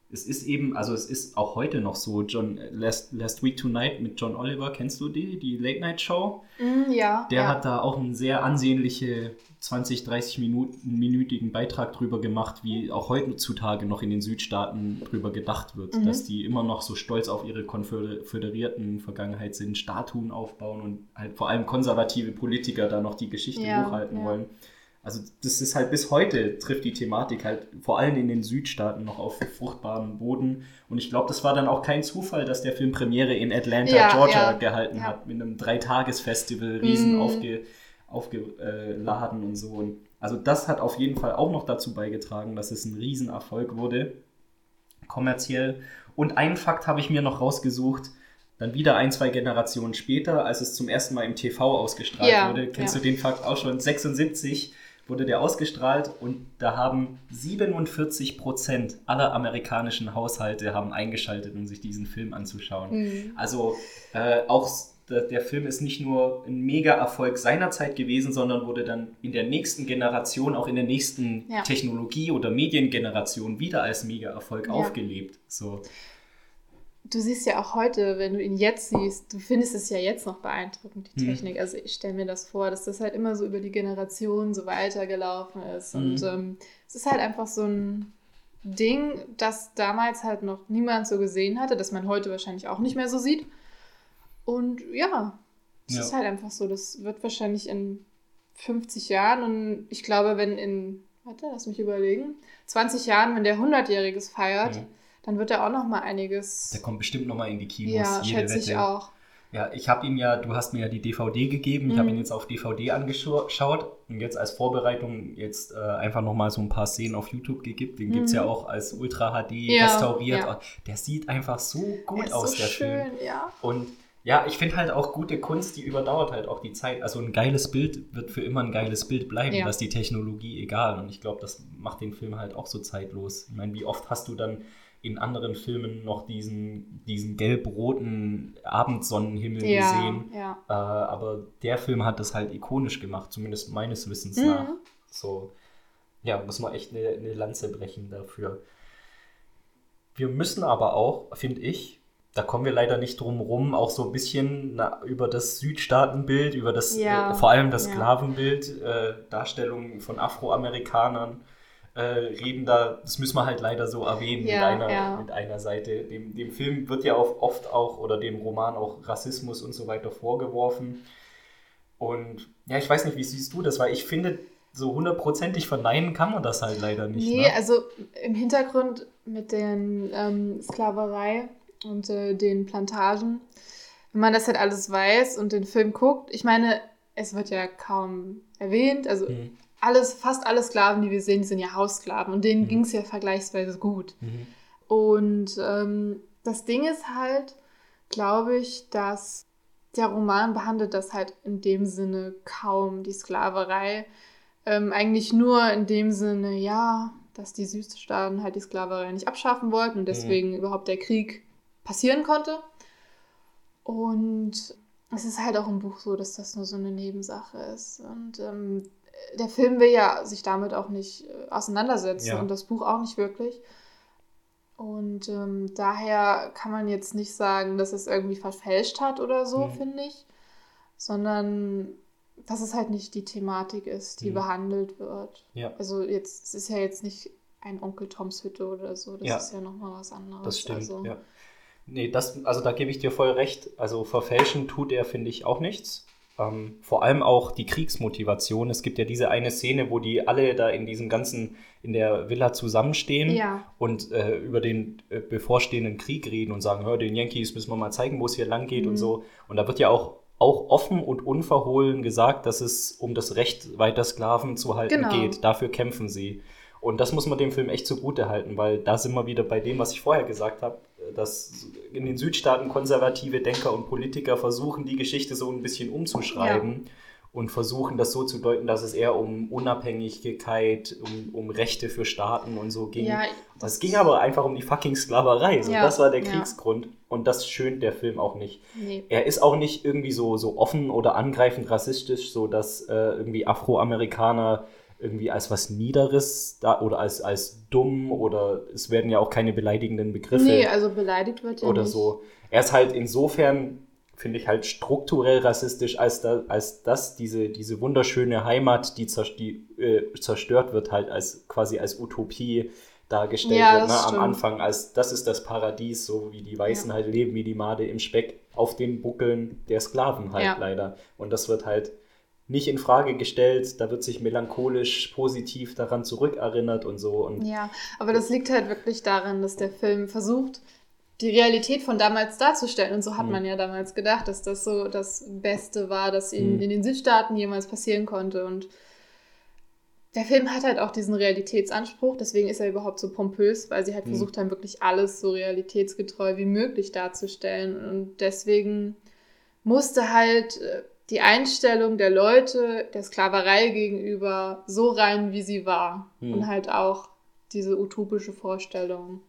es ist eben, also es ist auch heute noch so, John, Last, Last Week Tonight mit John Oliver, kennst du die, die Late Night Show? Mm, ja. Der ja. hat da auch einen sehr ansehnliche 20, 30 Minuten, minütigen Beitrag drüber gemacht, wie auch heutzutage noch in den Südstaaten drüber gedacht wird, Mhm. dass die immer noch so stolz auf ihre konföderierten Vergangenheit sind, Statuen aufbauen und halt vor allem konservative Politiker da noch die Geschichte Ja, hochhalten ja. wollen. Also das ist halt bis heute trifft die Thematik halt vor allem in den Südstaaten noch auf fruchtbaren Boden. Und ich glaube, das war dann auch kein Zufall, dass der Film Premiere in Atlanta, Ja, Georgia ja, gehalten ja. hat, mit einem Dreitagesfestival, riesen Mhm. aufge, aufgeladen und so. Und also das hat auf jeden Fall auch noch dazu beigetragen, dass es ein Riesenerfolg wurde, kommerziell. Und einen Fakt habe ich mir noch rausgesucht, dann wieder ein, zwei Generationen später, als es zum ersten Mal im TV ausgestrahlt Ja, wurde. Kennst ja. du den Fakt auch schon? 76 wurde der ausgestrahlt und da haben 47 Prozent aller amerikanischen Haushalte haben eingeschaltet, um sich diesen Film anzuschauen. Mhm. Also äh, auch der Film ist nicht nur ein Mega-Erfolg seinerzeit gewesen, sondern wurde dann in der nächsten Generation, auch in der nächsten Ja. Technologie- oder Mediengeneration wieder als Mega-Erfolg Ja. aufgelebt. So. Du siehst ja auch heute, wenn du ihn jetzt siehst, du findest es ja jetzt noch beeindruckend, die Mhm. Technik. Also ich stelle mir das vor, dass das halt immer so über die Generation so weitergelaufen ist. Mhm. Und ähm, es ist halt einfach so ein Ding, das damals halt noch niemand so gesehen hatte, das man heute wahrscheinlich auch nicht mehr so sieht. Und ja, es Ja. ist halt einfach so, das wird wahrscheinlich in 50 Jahren und ich glaube, wenn in, warte, lass mich überlegen, 20 Jahren, wenn der 100-Jähriges feiert, Mhm. Dann wird er auch noch mal einiges Der kommt bestimmt nochmal in die Kinos. ja, jede schätze ich Wette. auch. Ja, ich habe ihm ja, du hast mir ja die DVD gegeben, ich habe Mhm. ihn jetzt auf DVD angeschaut und jetzt als Vorbereitung jetzt äh, einfach nochmal so ein paar Szenen auf YouTube gegeben. Den gibt es ja Mhm. auch als Ultra HD Ja, restauriert. ja. Der sieht einfach so gut aus, so der schön, Film. ja. Und ja, ich finde halt auch gute Kunst, die überdauert halt auch die Zeit. Also ein geiles Bild wird für immer ein geiles Bild bleiben, Ja. da ist die Technologie egal. Und ich glaube, das macht den Film halt auch so zeitlos. Ich meine, wie oft hast du dann in anderen Filmen noch diesen, diesen gelb-roten Abendsonnenhimmel Ja, gesehen? ja. Äh, aber der Film hat das halt ikonisch gemacht, zumindest meines Wissens Mhm. nach. So, ja, muss man echt eine, eine Lanze brechen dafür. Wir müssen aber auch, finde ich, da kommen wir leider nicht drum rum, auch so ein bisschen na, über das Südstaatenbild, über das, Ja, äh, vor allem das. Sklavenbild, äh, Darstellung von Afroamerikanern äh, reden da, das müssen wir halt leider so erwähnen Ja, mit, einer, ja. mit einer Seite. Dem, dem Film wird ja auch oft auch, oder dem Roman auch Rassismus und so weiter vorgeworfen. Und ja, ich weiß nicht, wie siehst du das, weil ich finde, so hundertprozentig verneinen kann man das halt leider nicht. Nee, ne? also im Hintergrund mit den ähm, Sklaverei und äh, den Plantagen, wenn man das halt alles weiß und den Film guckt, ich meine, es wird ja kaum erwähnt, also Mhm. Alles, fast alle Sklaven, die wir sehen, die sind ja Haussklaven und denen Mhm. ging es ja vergleichsweise gut. Mhm. Und ähm, das Ding ist halt, glaube ich, dass der Roman behandelt das halt in dem Sinne kaum, die Sklaverei. Ähm, eigentlich nur in dem Sinne, ja, dass die Südstaaten halt die Sklaverei nicht abschaffen wollten und deswegen überhaupt der Krieg passieren konnte. Und es ist halt auch im Buch so, dass das nur so eine Nebensache ist. Und ähm, der Film will ja sich damit auch nicht äh, auseinandersetzen Ja. und das Buch auch nicht wirklich. Und ähm, daher kann man jetzt nicht sagen, dass es irgendwie verfälscht hat oder so, Mhm. finde ich. Sondern dass es halt nicht die Thematik ist, die Mhm. behandelt wird. Ja. Also jetzt, es ist ja jetzt nicht ein Onkel Toms Hütte oder so. Das Ja. ist ja nochmal was anderes. Das stimmt, Also, ja. Nee, das, also da gebe ich dir voll recht. Also verfälschen tut er, finde ich, auch nichts. Ähm, vor allem auch die Kriegsmotivation. Es gibt ja diese eine Szene, wo die alle da in diesem ganzen, in der Villa zusammenstehen Ja. und äh, über den äh, bevorstehenden Krieg reden und sagen, hör, den Yankees müssen wir mal zeigen, wo es hier lang geht und Mhm. so. Und da wird ja auch, auch offen und unverhohlen gesagt, dass es um das Recht weiter Sklaven zu halten Genau. geht. Dafür kämpfen sie. Und das muss man dem Film echt zugute halten, weil da sind wir wieder bei dem, was ich vorher gesagt habe, dass in den Südstaaten konservative Denker und Politiker versuchen, die Geschichte so ein bisschen umzuschreiben und versuchen, das so zu deuten, dass es eher um Unabhängigkeit, um, um Rechte für Staaten und so ging. Ja, das ging aber einfach um die fucking Sklaverei. So, Ja, das war der ja. Kriegsgrund. Und das schönt der Film auch nicht. Nee. Er ist auch nicht irgendwie so, so offen oder angreifend rassistisch, so dass äh, irgendwie Afroamerikaner irgendwie als was Niederes da oder als, als dumm oder es werden ja auch keine beleidigenden Begriffe Nee, also beleidigt wird ja oder nicht. so. Er ist halt insofern, finde ich, halt strukturell rassistisch, als, da, als dass diese, diese wunderschöne Heimat, die, zer, die äh, zerstört wird, halt als quasi als Utopie dargestellt Ja, wird. Ne? Am. Anfang als das ist das Paradies, so wie die Weißen halt leben, wie die Made im Speck, auf den Buckeln der Sklaven halt Ja. leider. Und das wird halt nicht in Frage gestellt, da wird sich melancholisch positiv daran zurückerinnert und so. Und Ja, aber das liegt halt wirklich daran, dass der Film versucht, die Realität von damals darzustellen. Und so hat Mhm. man ja damals gedacht, dass das so das Beste war, das in, Mhm. in den Südstaaten jemals passieren konnte. Und der Film hat halt auch diesen Realitätsanspruch, deswegen ist er überhaupt so pompös, weil sie halt Mhm. versucht haben, wirklich alles so realitätsgetreu wie möglich darzustellen. Und deswegen musste halt äh, die Einstellung der Leute der Sklaverei gegenüber so rein, wie sie war. Mhm. Und halt auch diese utopische Vorstellung.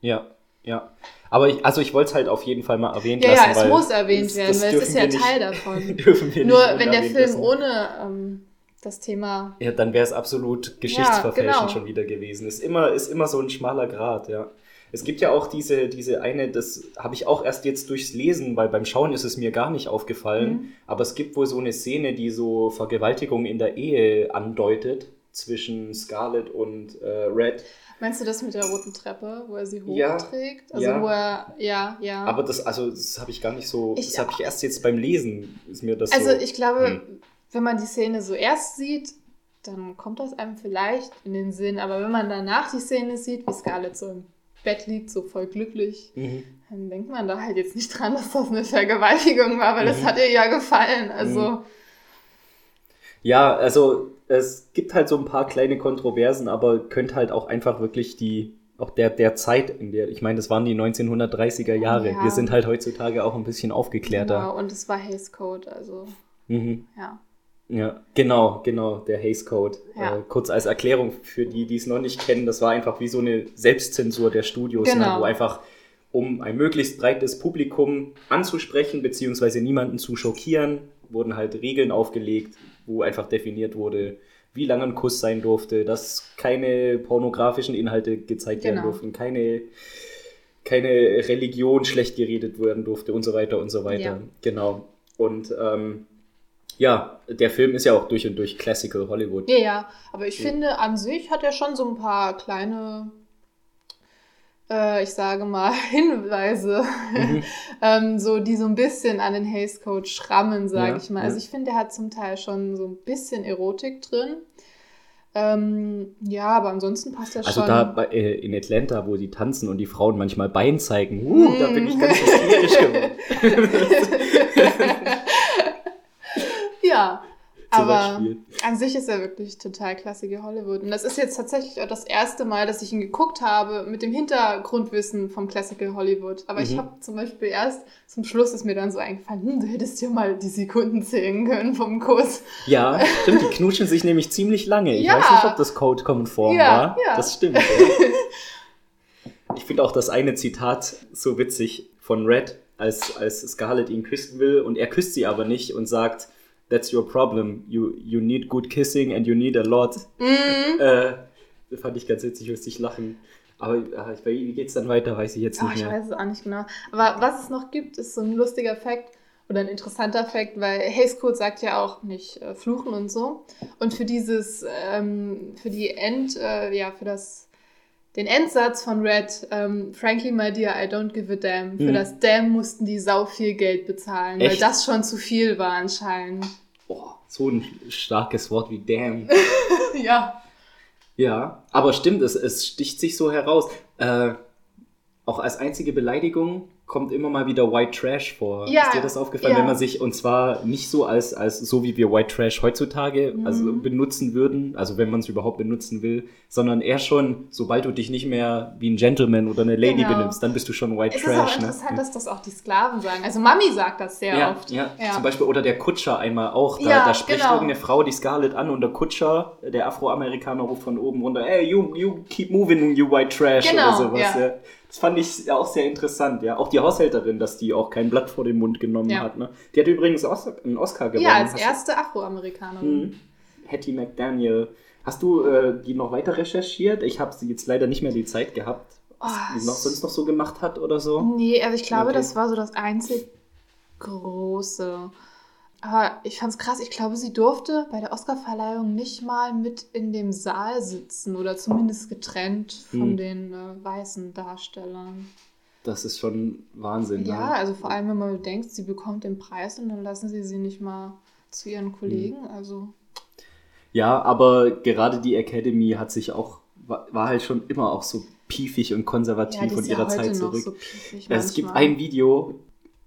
Ja, ja. Aber ich, also ich wollte es halt auf jeden Fall mal erwähnt Ja, lassen. ja, es weil muss erwähnt das- werden, weil es ist ja nicht- Teil [laughs] davon. dürfen wir Nur nicht wenn der Film lassen. ohne ähm, das Thema. Ja, dann wäre es absolut Geschichtsverfälschen genau. schon wieder gewesen. Ist immer, ist immer so ein schmaler Grad, ja. Es gibt ja auch diese, diese eine, das habe ich auch erst jetzt durchs Lesen, weil beim Schauen ist es mir gar nicht aufgefallen. Mhm. Aber es gibt wohl so eine Szene, die so Vergewaltigung in der Ehe andeutet zwischen Scarlett und äh, Red. Meinst du das mit der roten Treppe, wo er sie Ja, hochträgt? Also ja. wo er. Ja, ja. Aber das, also das habe ich gar nicht so, Ich- das habe ich erst jetzt beim Lesen, ist mir das Also so. ich glaube, Hm. wenn man die Szene so erst sieht, dann kommt das einem vielleicht in den Sinn. Aber wenn man danach die Szene sieht, wie Scarlett so im Bett liegt, so voll glücklich, Mhm. dann denkt man da halt jetzt nicht dran, dass das eine Vergewaltigung war, weil das Mhm. hat ihr ja gefallen. Also Mhm. Ja, also es gibt halt so ein paar kleine Kontroversen, aber könnte halt auch einfach wirklich die, auch der, der Zeit, in der, ich meine, das waren die 1930er Jahre. Ja. Wir sind halt heutzutage auch ein bisschen aufgeklärter. genau, und es war Hays Code, also Mhm. ja. Ja, genau, genau, der Hays Code. Ja. Äh, kurz als Erklärung für die, die es noch nicht kennen, das war einfach wie so eine Selbstzensur der Studios, Genau. ne, wo einfach, um ein möglichst breites Publikum anzusprechen, beziehungsweise niemanden zu schockieren, wurden halt Regeln aufgelegt, wo einfach definiert wurde, wie lange ein Kuss sein durfte, dass keine pornografischen Inhalte gezeigt werden Genau. durften, keine, keine Religion schlecht geredet werden durfte und so weiter und so weiter. Ja. Genau. Und ähm, ja, der Film ist ja auch durch und durch Classical Hollywood. Ja, ja, aber ich Ja. finde, an sich hat er schon so ein paar kleine, äh, ich sage mal, [laughs] Hinweise, Mhm. [laughs] ähm, so, die so ein bisschen an den Hays Code schrammen, sage Ja, ich mal. ja. Also ich finde, er hat zum Teil schon so ein bisschen Erotik drin. Ähm, ja, aber ansonsten passt er Also schon. da bei, äh, in Atlanta, wo sie tanzen und die Frauen manchmal Bein zeigen, uh, da bin ich ganz Mm. hysterisch geworden. [laughs] ja, aber Beispiel. an sich ist er wirklich total klassische Hollywood. Und das ist jetzt tatsächlich auch das erste Mal, dass ich ihn geguckt habe mit dem Hintergrundwissen vom Classical Hollywood. Aber ich Mhm. habe zum Beispiel erst zum Schluss ist mir dann so eingefallen, hm, du hättest ja mal die Sekunden zählen können vom Kuss. Ja, stimmt, die knutschen sich nämlich ziemlich lange. Ich Ja. weiß nicht, ob das Code konform Ja, war. ja. Das stimmt. [laughs] Ich finde auch das eine Zitat so witzig von Red, als, als Scarlett ihn küssen will und er küsst sie aber nicht und sagt, That's your problem. You, you need good kissing and you need a lot. Mhm. Äh, fand ich ganz witzig, musste ich lachen. Aber äh, wie geht's dann weiter, weiß ich jetzt Oh, nicht ich mehr. weiß es auch nicht genau. Aber was es noch gibt, ist so ein lustiger Fakt oder ein interessanter Fakt, weil Hays Code sagt ja auch nicht äh, fluchen und so. Und für dieses, ähm, für die End, äh, ja, für das, den Endsatz von Red, ähm, Frankly, my dear, I don't give a damn. Für Mhm. das Damn mussten die sau viel Geld bezahlen, weil Echt? das schon zu viel war anscheinend. Boah, so ein starkes Wort wie damn. [laughs] ja. Ja, aber stimmt, es, es sticht sich so heraus. Äh, auch als einzige Beleidigung kommt immer mal wieder White Trash vor. Ja, Ist dir das aufgefallen, ja. wenn man sich, und zwar nicht so als, als so wie wir White Trash heutzutage also Mhm. benutzen würden, also wenn man es überhaupt benutzen will, sondern eher schon, sobald du dich nicht mehr wie ein Gentleman oder eine Lady Genau. benimmst, dann bist du schon White Es ist auch Trash. interessant, ne? dass das auch die Sklaven sagen. Also Mami sagt das sehr ja, oft. Ja, zum Beispiel, oder der Kutscher einmal auch. Da, da spricht genau. irgendeine Frau die Scarlett an und der Kutscher, der Afroamerikaner, ruft von oben runter, hey, you, you keep moving, you white trash Genau, oder sowas. ja. Das fand ich auch sehr interessant, ja. Auch die Haushälterin, dass die auch kein Blatt vor den Mund genommen Ja. hat. Ne? Die hat übrigens einen Oscar gewonnen. Ja, als erste Afroamerikanerin. Mhm. Hattie McDaniel. Hast du äh, die noch weiter recherchiert? Ich habe sie jetzt leider nicht mehr die Zeit gehabt, was Oh, noch, sonst noch so gemacht hat oder so. Nee, also ich glaube, Okay. das war so das einzig große. Aber ich fand's krass, ich glaube, sie durfte bei der Oscarverleihung nicht mal mit in dem Saal sitzen oder zumindest getrennt von Hm. den äh, weißen Darstellern. Das ist schon Wahnsinn. Ja, ne? also vor allem, wenn man bedenkt, sie bekommt den Preis und dann lassen sie sie nicht mal zu ihren Kollegen. Hm. Also, Ja, aber gerade die Academy hat sich auch, war, war halt schon immer auch so piefig und konservativ ja, ja ihrer heute Zeit zurück. so es gibt ein Video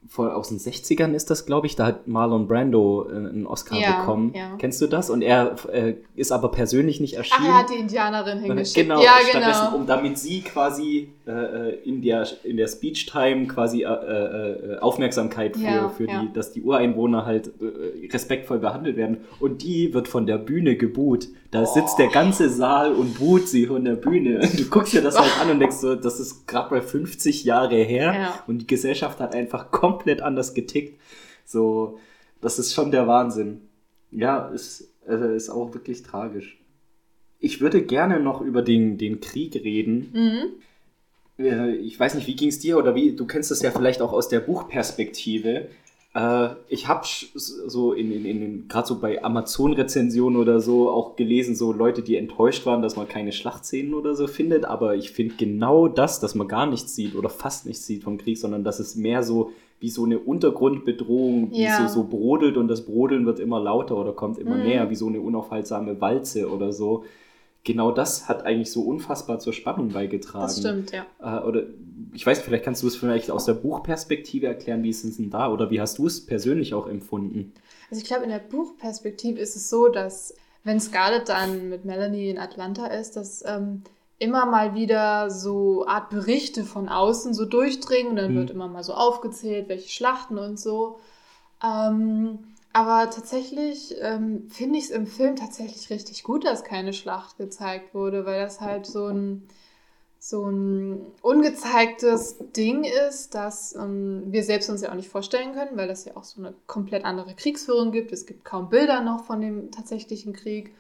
von, aus den 60ern ist das, glaube ich, da hat Marlon Brando äh, einen Oscar Ja, bekommen. ja. Kennst du das? Und er äh, ist aber persönlich nicht Ach, erschienen. er hat die Indianerin hingeschickt. Genau, ja, stattdessen, genau. um damit sie quasi in der, in der Speech-Time quasi äh, äh, Aufmerksamkeit für, Ja, für ja. die, dass die Ureinwohner halt äh, respektvoll behandelt werden. Und die wird von der Bühne geboot. Da sitzt der ganze Saal und buht sie von der Bühne. Du guckst dir das halt an und denkst so, das ist gerade mal 50 Jahre her Ja. und die Gesellschaft hat einfach komplett anders getickt. So, das ist schon der Wahnsinn. Ja, ist, äh, ist auch wirklich tragisch. Ich würde gerne noch über den, den Krieg reden. Mhm. Äh, Ich weiß nicht, wie ging es dir oder wie, du kennst es ja vielleicht auch aus der Buchperspektive. Äh, Ich habe so in, in, in den, gerade so bei Amazon-Rezensionen oder so auch gelesen, so Leute, die enttäuscht waren, dass man keine Schlachtszenen oder so findet. Aber ich finde genau das, dass man gar nichts sieht oder fast nichts sieht vom Krieg, sondern dass es mehr so wie so eine Untergrundbedrohung, die Ja. so, so brodelt und das Brodeln wird immer lauter oder kommt immer Mhm. näher, wie so eine unaufhaltsame Walze oder so. Genau das hat eigentlich so unfassbar zur Spannung beigetragen. Das stimmt, ja. Äh, oder ich weiß, vielleicht kannst du es vielleicht aus der Buchperspektive erklären, wie ist es denn da? Oder wie hast du es persönlich auch empfunden? Also ich glaube, in der Buchperspektive ist es so, dass wenn Scarlett dann mit Melanie in Atlanta ist, dass ähm, immer mal wieder so Art Berichte von außen so durchdringen und dann Mhm. wird immer mal so aufgezählt, welche Schlachten und so. Ähm, aber tatsächlich ähm, finde ich es im Film tatsächlich richtig gut, dass keine Schlacht gezeigt wurde, weil das halt so ein so ein ungezeigtes Ding ist, das ähm, wir selbst uns ja auch nicht vorstellen können, weil das ja auch so eine komplett andere Kriegsführung gibt. Es gibt kaum Bilder noch von dem tatsächlichen Krieg.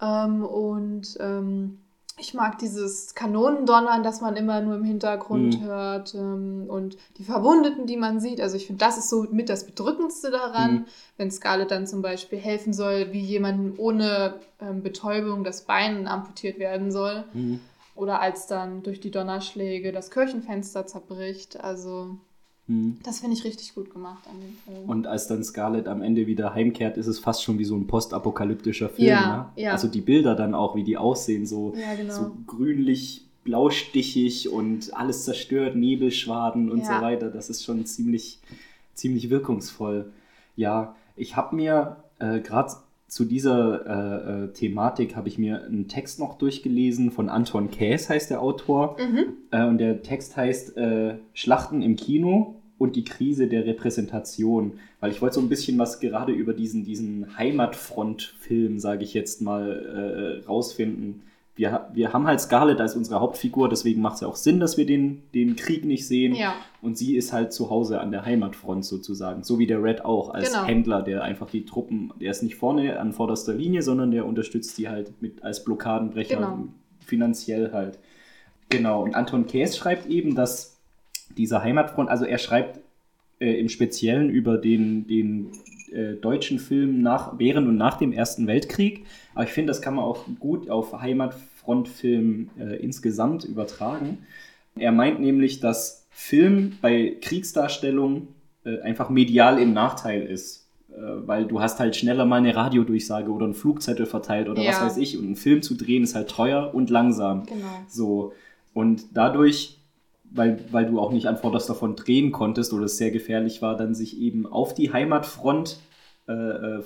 Ähm, und ähm, ich mag dieses Kanonendonnern, das man immer nur im Hintergrund Mhm. hört ähm, und die Verwundeten, die man sieht. Also ich finde, das ist so mit das Bedrückendste daran, Mhm. wenn Scarlett dann zum Beispiel helfen soll, wie jemandem ohne ähm, Betäubung das Bein amputiert werden soll. Oder als dann durch die Donnerschläge das Kirchenfenster zerbricht. Also, Mhm. das finde ich richtig gut gemacht an dem Film. Und als dann Scarlett am Ende wieder heimkehrt, ist es fast schon wie so ein postapokalyptischer Film. Ja, ne? ja. Also die Bilder dann auch, wie die aussehen, so, ja, genau. so grünlich, blaustichig und alles zerstört, Nebelschwaden und Ja. so weiter. Das ist schon ziemlich, ziemlich wirkungsvoll. Ja, ich habe mir äh, gerade zu dieser äh, äh, Thematik habe ich mir einen Text noch durchgelesen von Anton Käs, heißt der Autor. Mhm. Äh, und der Text heißt äh, Schlachten im Kino und die Krise der Repräsentation. Weil ich wollte so ein bisschen was gerade über diesen, diesen Heimatfront-Film, sage ich jetzt mal, äh, rausfinden. Wir, wir haben halt Scarlett als unsere Hauptfigur, deswegen macht es ja auch Sinn, dass wir den, den Krieg nicht sehen. Ja, Und sie ist halt zu Hause an der Heimatfront sozusagen. So wie der Red auch, als Genau. Händler, der einfach die Truppen, der ist nicht vorne an vorderster Linie, sondern der unterstützt die halt mit als Blockadenbrecher Genau. finanziell halt. Genau, und Anton Käs schreibt eben, dass dieser Heimatfront, also er schreibt äh, im Speziellen über den, den äh, deutschen Film nach, während und nach dem Ersten Weltkrieg. Aber ich finde, das kann man auch gut auf Heimatfrontfilm äh, insgesamt übertragen. Er meint nämlich, dass Film bei Kriegsdarstellung äh, einfach medial im Nachteil ist. Äh, weil du hast halt schneller mal eine Radiodurchsage oder einen Flugzettel verteilt oder Ja. was weiß ich. Und einen Film zu drehen ist halt teuer und langsam. Genau. So. Und dadurch, weil, weil du auch nicht an vorderster Front drehen konntest oder es sehr gefährlich war, dann sich eben auf die Heimatfront äh, äh,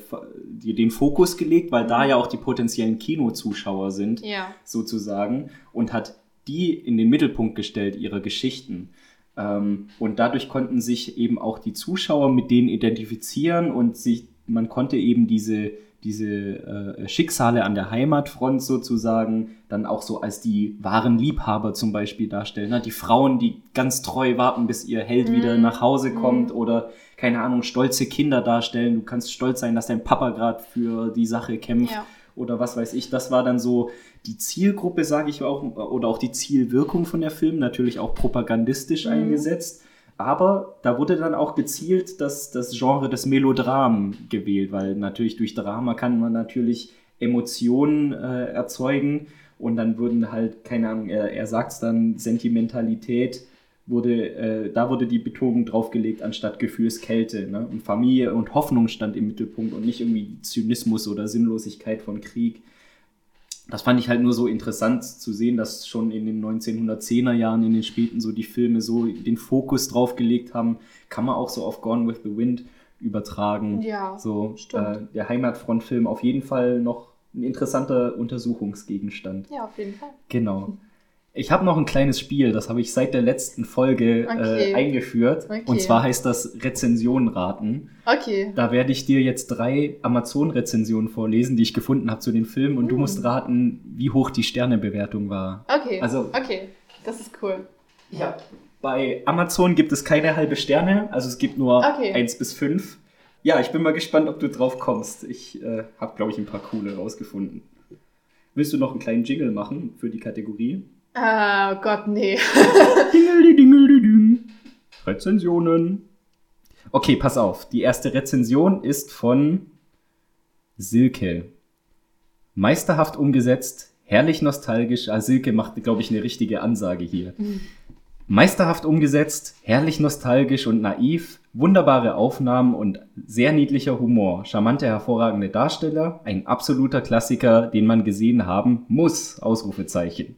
den Fokus gelegt, weil da ja auch die potenziellen Kinozuschauer sind, Ja. sozusagen, und hat die in den Mittelpunkt gestellt, ihrer Geschichten. Ähm, und dadurch konnten sich eben auch die Zuschauer mit denen identifizieren und sich, man konnte eben diese, diese äh, Schicksale an der Heimatfront sozusagen dann auch so als die wahren Liebhaber zum Beispiel darstellen. Ne? Die Frauen, die ganz treu warten, bis ihr Held wieder Mhm. nach Hause kommt Mhm. oder keine Ahnung, stolze Kinder darstellen. Du kannst stolz sein, dass dein Papa gerade für die Sache kämpft Ja. oder was weiß ich. Das war dann so die Zielgruppe, sage ich auch, oder auch die Zielwirkung von der Film, natürlich auch propagandistisch Mhm. eingesetzt. Aber da wurde dann auch gezielt das, das Genre des Melodram gewählt, weil natürlich durch Drama kann man natürlich Emotionen äh, erzeugen und dann wurden halt, keine Ahnung, er, er sagt es dann, Sentimentalität wurde, äh, da wurde die Betonung draufgelegt anstatt Gefühlskälte. Ne? Und Familie und Hoffnung stand im Mittelpunkt und nicht irgendwie Zynismus oder Sinnlosigkeit von Krieg. Das fand ich halt nur so interessant zu sehen, dass schon in den 1910er Jahren, in den späten so die Filme so den Fokus draufgelegt haben. Kann man auch so auf Gone with the Wind übertragen. Ja, So, äh, der Heimatfrontfilm auf jeden Fall noch ein interessanter Untersuchungsgegenstand. Ja, auf jeden Fall. Genau. Ich habe noch ein kleines Spiel, das habe ich seit der letzten Folge Okay. äh, eingeführt. Okay. Und zwar heißt das Rezensionen raten. Okay. Da werde ich dir jetzt drei Amazon-Rezensionen vorlesen, die ich gefunden habe zu den Filmen. Und du Mm. musst raten, wie hoch die Sternebewertung war. Okay. Also- okay. Das ist cool. Ja. Bei Amazon gibt es keine halbe Sterne, also es gibt nur Okay. 1 bis 5. Ja, ich bin mal gespannt, ob du drauf kommst. Ich äh, habe, glaube ich, ein paar coole rausgefunden. Willst du noch einen kleinen Jingle machen für die Kategorie? Ah, oh Gott, nee. [laughs] Dingeldingelding. Rezensionen. Okay, pass auf. Die erste Rezension ist von Silke. Meisterhaft umgesetzt, herrlich nostalgisch. Ah, Silke macht, glaube ich, eine richtige Ansage hier. Meisterhaft umgesetzt, herrlich nostalgisch und naiv, wunderbare Aufnahmen und sehr niedlicher Humor, charmante, hervorragende Darsteller, ein absoluter Klassiker, den man gesehen haben muss, Ausrufezeichen.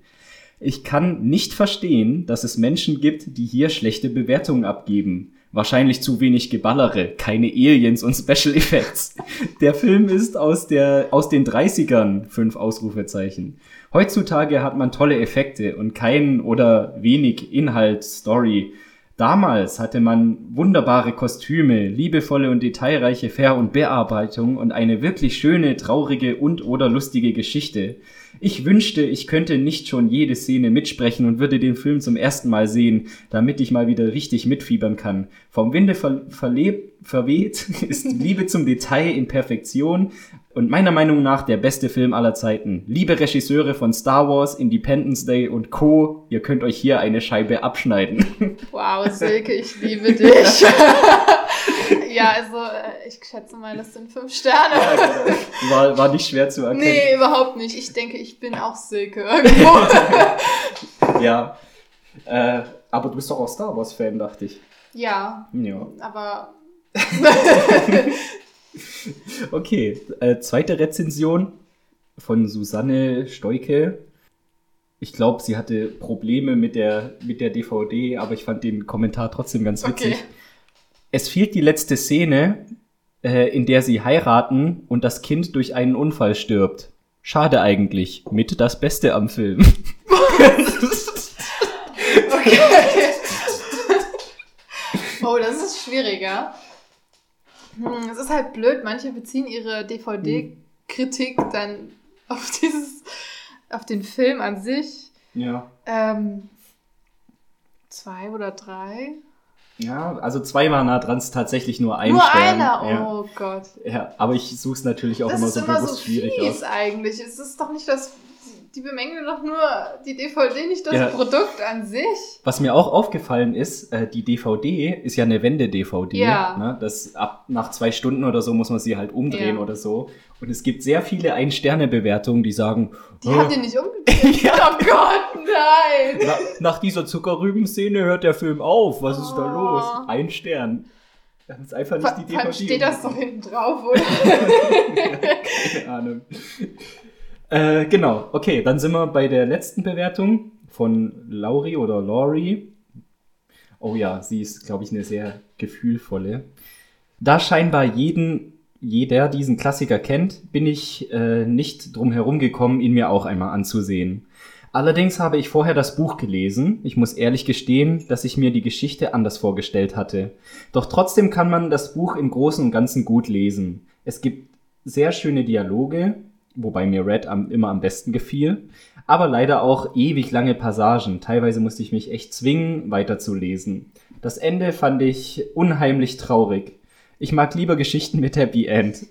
Ich kann nicht verstehen, dass es Menschen gibt, die hier schlechte Bewertungen abgeben. Wahrscheinlich zu wenig Geballere, keine Aliens und Special Effects. Der Film ist aus, der, aus den 30ern, fünf Ausrufezeichen. Heutzutage hat man tolle Effekte und keinen oder wenig Inhalt, Story. Damals hatte man wunderbare Kostüme, liebevolle und detailreiche Fair- und Bearbeitung und eine wirklich schöne, traurige und oder lustige Geschichte. Ich wünschte, ich könnte nicht schon jede Szene mitsprechen und würde den Film zum ersten Mal sehen, damit ich mal wieder richtig mitfiebern kann. Vom Winde ver verlebt, verweht [laughs] ist Liebe zum Detail in Perfektion und meiner Meinung nach der beste Film aller Zeiten. Liebe Regisseure von Star Wars, Independence Day und Co., ihr könnt euch hier eine Scheibe abschneiden. [laughs] Wow, Silke, ich liebe dich. [laughs] ja, also äh, ich schätze mal, das sind fünf Sterne. War, war nicht schwer zu erkennen. Nee, überhaupt nicht. Ich denke, ich bin auch Silke irgendwo. [laughs] Ja. Äh, aber du bist doch auch Star Wars-Fan, dachte ich. ja, Ja. aber [laughs] Okay, äh, zweite Rezension von Susanne Stoike. Ich glaube, sie hatte Probleme mit der, mit der DVD, aber ich fand den Kommentar trotzdem ganz witzig. okay. Es fehlt die letzte Szene, äh, in der sie heiraten und das Kind durch einen Unfall stirbt. Schade eigentlich. Mit das Beste am Film. [laughs] Okay. [laughs] oh, das ist schwieriger. Hm, es ist halt blöd, manche beziehen ihre DVD-Kritik dann auf dieses, auf den Film an sich. ja. Ähm, zwei oder drei? Ja, also zwei war nah dran, ist tatsächlich nur ein Nur Stern. einer, Ja. oh Gott. Ja, aber ich suche es natürlich auch Das immer so immer bewusst so schwierig fies aus. eigentlich. Es ist doch nicht das, die bemängeln doch nur die DVD, nicht das Ja. Produkt an sich. Was mir auch aufgefallen ist, äh, die DVD ist ja eine Wende-DVD. Ja. Ne? Das ab nach zwei Stunden oder so muss man sie halt umdrehen Ja. oder so. Und es gibt sehr viele Ein-Sterne-Bewertungen, die sagen, Die "Oh, haben die nicht umgedreht. [laughs] Oh Gott, nein! na, nach dieser Zuckerrüben-Szene hört der Film auf. Was ist da Oh. los? Ein Stern. Das ist einfach nicht die DVD. steht das doch hinten drauf, oder? [laughs] Keine Ahnung. Äh, genau, okay, dann sind wir bei der letzten Bewertung von Lauri oder Laurie. Oh ja, sie ist, glaube ich, eine sehr gefühlvolle. Da scheinbar jeden, jeder diesen Klassiker kennt, bin ich äh, nicht drum herum gekommen, ihn mir auch einmal anzusehen. Allerdings habe ich vorher das Buch gelesen. Ich muss ehrlich gestehen, dass ich mir die Geschichte anders vorgestellt hatte. Doch trotzdem kann man das Buch im Großen und Ganzen gut lesen. Es gibt sehr schöne Dialoge, wobei mir Red am, immer am besten gefiel, aber leider auch ewig lange Passagen. Teilweise musste ich mich echt zwingen, weiterzulesen. Das Ende fand ich unheimlich traurig. Ich mag lieber Geschichten mit Happy End.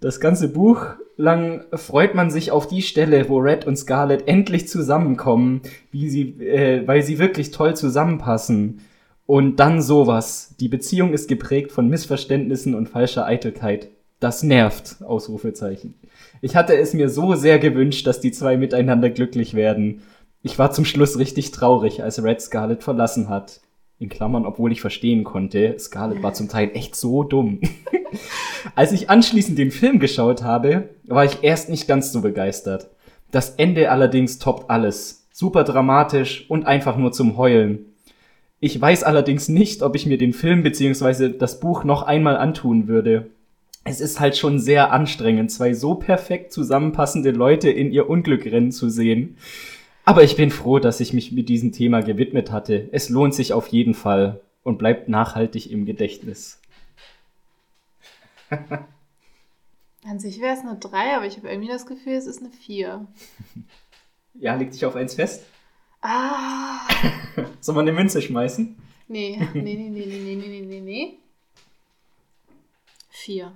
Das ganze Buch lang freut man sich auf die Stelle, wo Red und Scarlet endlich zusammenkommen, wie sie, äh, weil sie wirklich toll zusammenpassen. Und dann sowas. Die Beziehung ist geprägt von Missverständnissen und falscher Eitelkeit. Das nervt. Ausrufezeichen. Ich hatte es mir so sehr gewünscht, dass die zwei miteinander glücklich werden. Ich war zum Schluss richtig traurig, als Red Scarlet verlassen hat. In Klammern, obwohl ich verstehen konnte, Scarlett war zum Teil echt so dumm. [laughs] Als ich anschließend den Film geschaut habe, war ich erst nicht ganz so begeistert. Das Ende allerdings toppt alles. Super dramatisch und einfach nur zum Heulen. Ich weiß allerdings nicht, ob ich mir den Film bzw. das Buch noch einmal antun würde. Es ist halt schon sehr anstrengend, zwei so perfekt zusammenpassende Leute in ihr Unglück rennen zu sehen. Aber ich bin froh, dass ich mich mit diesem Thema gewidmet hatte. Es lohnt sich auf jeden Fall und bleibt nachhaltig im Gedächtnis. [laughs] An sich wäre es eine 3, aber ich habe irgendwie das Gefühl, es ist eine 4. Ja, leg dich auf eins fest. Ah. [laughs] Soll man eine Münze schmeißen? Nee, nee, nee, nee, nee, nee, nee, nee, nee. 4.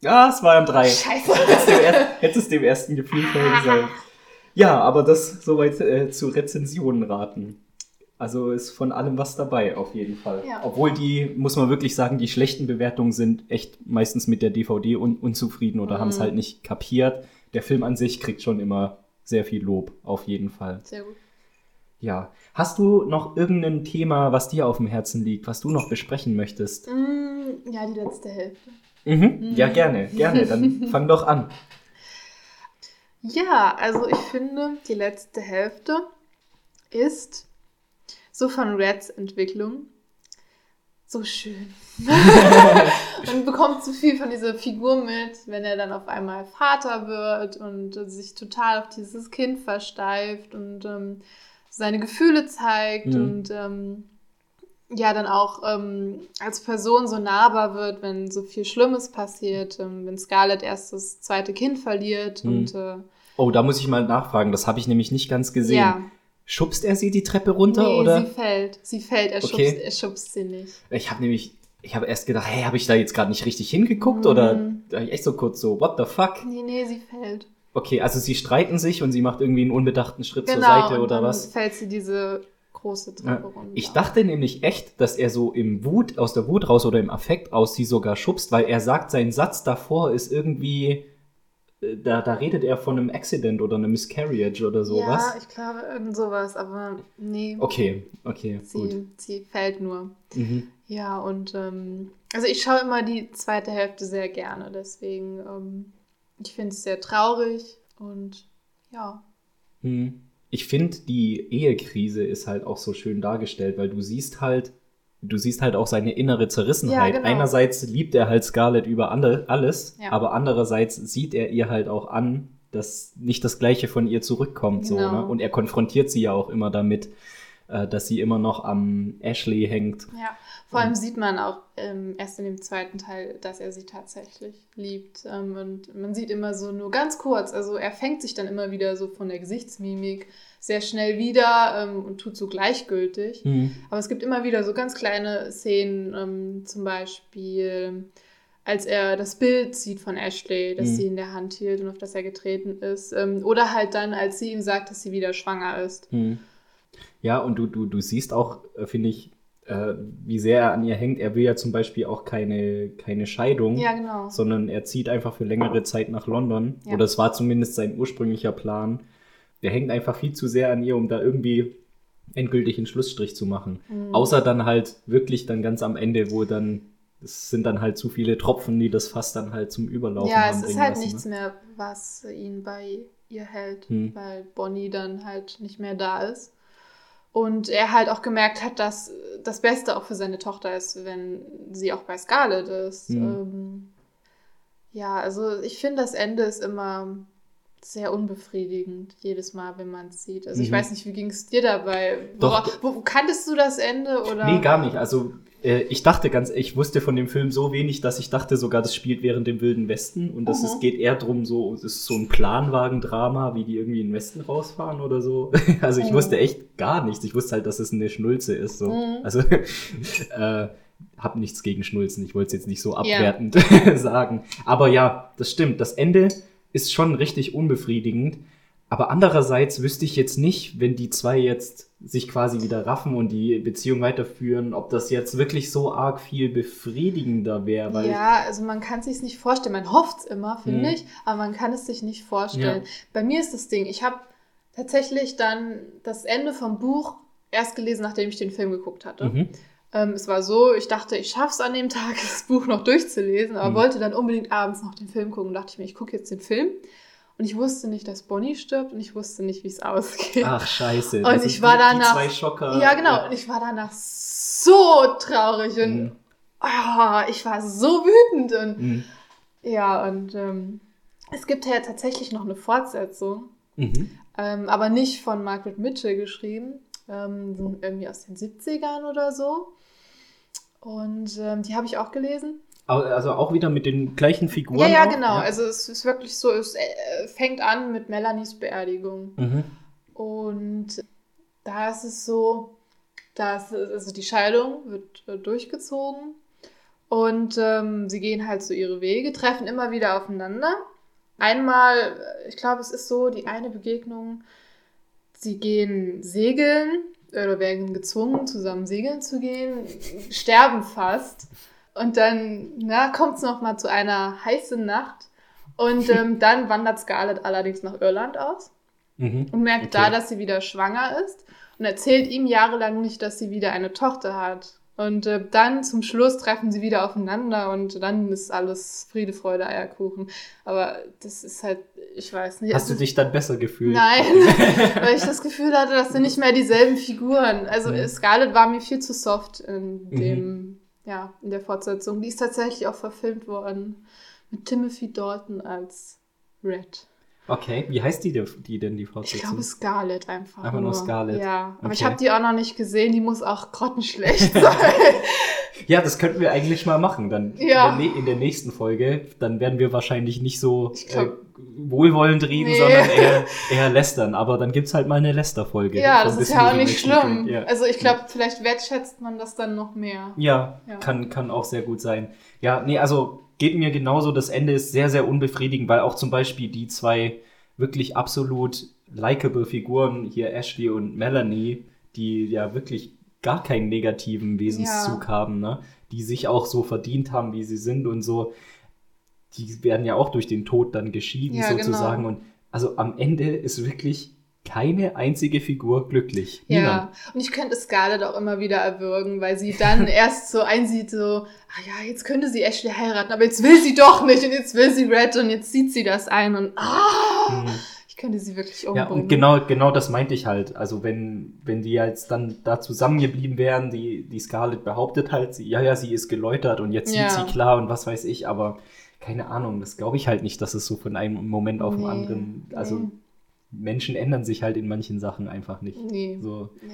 Ja, es war ein drei. Scheiße. Hättest hättest es dem ersten Gefühl folgen sollen. Ja, aber das soweit äh, zu Rezensionen raten. Also ist von allem was dabei, auf jeden Fall. Ja. Obwohl die, muss man wirklich sagen, die schlechten Bewertungen sind echt meistens mit der DVD un unzufrieden oder Mhm. haben es halt nicht kapiert. Der Film an sich kriegt schon immer sehr viel Lob, auf jeden Fall. Sehr gut. Ja. Hast du noch irgendein Thema, was dir auf dem Herzen liegt, was du noch besprechen möchtest? Mm, ja, die letzte Hälfte. Mhm. Ja, gerne, gerne. Dann [laughs] fang doch an. Ja, also ich finde, die letzte Hälfte ist so von Reds Entwicklung so schön. [laughs] Man bekommt so viel von dieser Figur mit, wenn er dann auf einmal Vater wird und sich total auf dieses Kind versteift und ähm, seine Gefühle zeigt Mhm. und ähm, ja, dann auch ähm, als Person so nahbar wird, wenn so viel Schlimmes passiert, ähm, wenn Scarlett erst das zweite Kind verliert Mhm. und äh, Oh, da muss ich mal nachfragen. Das habe ich nämlich nicht ganz gesehen. ja, Schubst er sie die Treppe runter nee, oder? sie fällt. Sie fällt, er, Okay. schubst, er schubst sie nicht. Ich habe nämlich, ich habe erst gedacht, hey, habe ich da jetzt gerade nicht richtig hingeguckt Mhm. oder da hab ich echt so kurz so, what the fuck? Nee, nee, sie fällt. Okay, also sie streiten sich und sie macht irgendwie einen unbedachten Schritt zur Genau, Seite und oder dann was? fällt sie diese große Treppe runter. Ich dachte nämlich echt, dass er so im Wut, aus der Wut raus oder im Affekt raus sie sogar schubst, weil er sagt, sein Satz davor ist irgendwie, äh, da, da redet er von einem Accident oder einem Miscarriage oder sowas. Ja, ich glaube, irgend sowas, aber nee. Okay, okay, gut. Sie, sie fällt nur. Mhm. Ja, und ähm, also ich schaue immer die zweite Hälfte sehr gerne, deswegen, ähm, ich finde es sehr traurig und ja. Hm. Ich finde, die Ehekrise ist halt auch so schön dargestellt, weil du siehst halt, du siehst halt auch seine innere Zerrissenheit. Ja, genau. Einerseits liebt er halt Scarlett über ande- alles, Ja. aber andererseits sieht er ihr halt auch an, dass nicht das Gleiche von ihr zurückkommt. So, Genau. ne? Und er konfrontiert sie ja auch immer damit, dass sie immer noch am Ashley hängt. Ja, vor allem sieht man auch ähm, erst in dem zweiten Teil, dass er sie tatsächlich liebt. Ähm, und man sieht immer so nur ganz kurz, also er fängt sich dann immer wieder so von der Gesichtsmimik sehr schnell wieder ähm, und tut so gleichgültig. Hm. Aber es gibt immer wieder so ganz kleine Szenen, ähm, zum Beispiel als er das Bild sieht von Ashley, das Mhm. sie in der Hand hielt und auf das er getreten ist. Ähm, oder halt dann, als sie ihm sagt, dass sie wieder schwanger ist. Hm. Ja, und du, du, du siehst auch, äh, finde ich, äh, wie sehr er an ihr hängt. Er will ja zum Beispiel auch keine, keine Scheidung, Ja, genau. sondern er zieht einfach für längere Zeit nach London. Ja. Oder es war zumindest sein ursprünglicher Plan. Der hängt einfach viel zu sehr an ihr, um da irgendwie endgültig einen Schlussstrich zu machen. Mhm. Außer dann halt wirklich dann ganz am Ende, wo dann, es sind dann halt zu viele Tropfen, die das Fass dann halt zum Überlaufen Ja, es ist halt lassen, nichts ne? mehr, was ihn bei ihr hält, Hm. weil Bonnie dann halt nicht mehr da ist. Und er halt auch gemerkt hat, dass das Beste auch für seine Tochter ist, wenn sie auch bei Scarlett ist. Hm. Ähm, ja, also ich finde, das Ende ist immer sehr unbefriedigend, jedes Mal, wenn man es sieht. Also ich Mhm. weiß nicht, wie ging es dir dabei? Doch. Wora- wo, kanntest du das Ende? Oder? Nee, gar nicht. Also äh, ich dachte ganz, ich wusste von dem Film so wenig, dass ich dachte sogar, das spielt während dem Wilden Westen und das Mhm. es geht eher drum so, es ist so ein Planwagendrama, wie die irgendwie in den Westen rausfahren oder so. [laughs] Also ich Mhm. wusste echt gar nichts. Ich wusste halt, dass es eine Schnulze ist. So. Mhm. Also [laughs] äh, hab nichts gegen Schnulzen. Ich wollte es jetzt nicht so Ja. abwertend [laughs] sagen. Aber ja, das stimmt. Das Ende ist schon richtig unbefriedigend. Aber andererseits wüsste ich jetzt nicht, wenn die zwei jetzt sich quasi wieder raffen und die Beziehung weiterführen, ob das jetzt wirklich so arg viel befriedigender wäre, weil ja, also man kann es sich nicht vorstellen. Man hofft es immer, finde Mhm. ich, aber man kann es sich nicht vorstellen. Ja. Bei mir ist das Ding, ich habe tatsächlich dann das Ende vom Buch erst gelesen, nachdem ich den Film geguckt hatte. Mhm. Ähm, es war so, ich dachte, ich schaff's an dem Tag, [laughs] das Buch noch durchzulesen, aber Mhm. wollte dann unbedingt abends noch den Film gucken. dachte ich mir, ich gucke jetzt den Film. Und ich wusste nicht, dass Bonnie stirbt und ich wusste nicht, wie es ausgeht. ach scheiße. Und ich war danach- zwei Schocker. Ja, genau. Und ich war danach so traurig und Mhm. ah, ich war so wütend. Und Mhm. ja, und ähm, es gibt ja tatsächlich noch eine Fortsetzung, Mhm. ähm, aber nicht von Margaret Mitchell geschrieben, ähm, irgendwie aus den 70ern oder so. Und ähm, die habe ich auch gelesen. Also auch wieder mit den gleichen Figuren. Ja, ja, auch? genau. Also es ist wirklich so, es äh, fängt an mit Melanies Beerdigung. Mhm. Und da ist es so, dass also die Scheidung wird äh, durchgezogen und ähm, sie gehen halt so ihre Wege, treffen immer wieder aufeinander. Einmal, äh, ich glaube, es ist so, die eine Begegnung, sie gehen segeln oder werden gezwungen, zusammen segeln zu gehen, sterben fast. Und dann kommt es nochmal zu einer heißen Nacht. Und [laughs] ähm, dann wandert Scarlett allerdings nach Irland aus Mhm. und merkt Okay. da, dass sie wieder schwanger ist und erzählt ihm jahrelang nicht, dass sie wieder eine Tochter hat. Und äh, dann zum Schluss treffen sie wieder aufeinander und dann ist alles Friede, Freude, Eierkuchen. Aber das ist halt, ich weiß nicht. Hast du ist- dich dann besser gefühlt? Nein, [laughs] [laughs] weil ich das Gefühl hatte, das sind nicht mehr dieselben Figuren. Also Mhm. Scarlett war mir viel zu soft in dem, ja, in der Fortsetzung. Die ist tatsächlich auch verfilmt worden mit Timothy Dalton als Red. Okay, wie heißt die, denn- die denn, die Ich Fortsetzung? glaube Scarlett einfach. Einfach nur Scarlett. Ja, aber ich Okay. habe die auch noch nicht gesehen. Die muss auch grottenschlecht [laughs] sein. Ja, das könnten wir eigentlich mal machen. Dann Ja. in, der, in der nächsten Folge, dann werden wir wahrscheinlich nicht so Ich glaub- äh, wohlwollend reden, Nee. sondern eher, eher lästern. Aber dann gibt's halt mal eine Läster-Folge. ja, das ist ja auch nicht schlimm. Ja. Also ich glaube, vielleicht wertschätzt man das dann noch mehr. Ja, Ja. Kann, kann auch sehr gut sein. Ja, nee, also geht mir genauso. Das Ende ist sehr, sehr unbefriedigend, weil auch zum Beispiel die zwei wirklich absolut likable Figuren, hier Ashley und Melanie, die ja wirklich gar keinen negativen Wesenszug haben, ne? die sich auch so verdient haben, wie sie sind und so, die werden ja auch durch den Tod dann geschieden Ja, sozusagen. genau. Und also am Ende ist wirklich keine einzige Figur glücklich. Ja, Niemand. und ich könnte Scarlett auch immer wieder erwürgen, weil sie dann [laughs] erst so einsieht, so, ah ja, jetzt könnte sie Ashley heiraten, aber jetzt will sie doch nicht und jetzt will sie Red und jetzt sieht sie das ein und ah, Mhm. ich könnte sie wirklich Ja, umbringen. und genau, genau das meinte ich halt. Also wenn, wenn die jetzt dann da zusammengeblieben wären, die, die Scarlett behauptet halt, ja, ja, sie ist geläutert und jetzt Ja. sieht sie klar und was weiß ich, aber keine Ahnung, das glaube ich halt nicht, dass es so von einem Moment auf den Nee, anderen, also nee. Menschen ändern sich halt in manchen Sachen einfach nicht. Nee. So. Nee.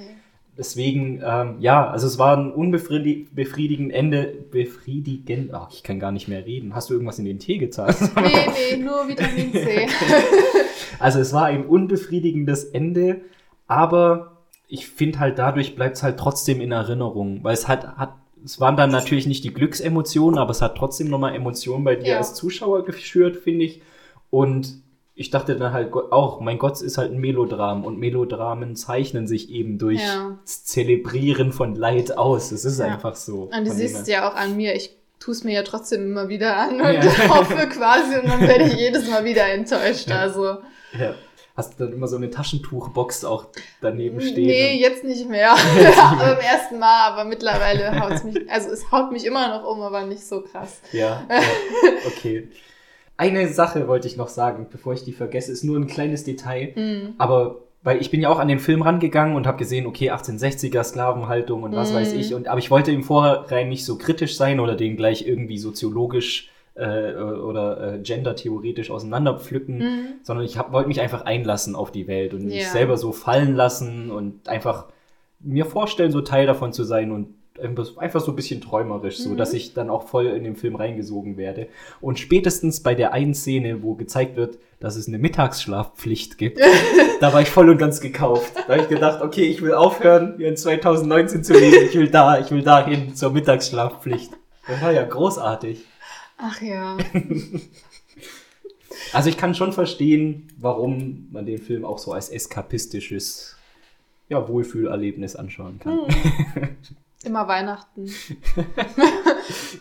Deswegen, ähm, ja, also es war ein unbefriedigend Ende, befriedigend, ach, ich kann gar nicht mehr reden. Hast du irgendwas in den Tee gezahlt? [laughs] Nee, nee, nur Vitamin C. [laughs] Also es war ein unbefriedigendes Ende, aber ich finde halt dadurch bleibt es halt trotzdem in Erinnerung, weil es hat, hat es waren dann natürlich nicht die Glücksemotionen, aber es hat trotzdem nochmal Emotionen bei dir Ja. als Zuschauer geschürt, finde ich. Und ich dachte dann halt auch, mein Gott, es ist halt ein Melodram und Melodramen zeichnen sich eben durch Ja. das Zelebrieren von Leid aus. Es ist Ja. einfach so. Und du siehst es ja auch an mir. Ich tue es mir ja trotzdem immer wieder an und [laughs] hoffe quasi und dann werde ich jedes Mal wieder enttäuscht. Also, Ja. Hast du dann immer so eine Taschentuchbox auch daneben stehen? nee, [laughs] jetzt nicht mehr. Beim ersten Mal, aber mittlerweile [laughs] haut es mich, also es haut mich immer noch um, aber nicht so krass. Ja, ja, [laughs] okay. Eine Sache wollte ich noch sagen, bevor ich die vergesse, ist nur ein kleines Detail. Mhm. Aber weil ich bin ja auch an den Film rangegangen und habe gesehen, okay, 1860er Sklavenhaltung und was Mhm. weiß ich. Und aber ich wollte im Vorhinein nicht so kritisch sein oder den gleich irgendwie soziologisch äh, oder äh, gendertheoretisch auseinanderpflücken, Mhm. sondern ich wollte mich einfach einlassen auf die Welt und mich Ja. selber so fallen lassen und einfach mir vorstellen, so Teil davon zu sein und einfach so ein bisschen träumerisch, so Mhm. dass ich dann auch voll in den Film reingesogen werde. Und spätestens bei der einen Szene, wo gezeigt wird, dass es eine Mittagsschlafpflicht gibt, [laughs] da war ich voll und ganz gekauft. Da habe ich gedacht, okay, ich will aufhören, wie in 2019 zu leben. Ich will da, ich will dahin zur Mittagsschlafpflicht. Das war ja großartig. Ach ja. [laughs] Also ich kann schon verstehen, warum man den Film auch so als eskapistisches ja, Wohlfühlerlebnis anschauen kann. [laughs] Immer Weihnachten. [laughs]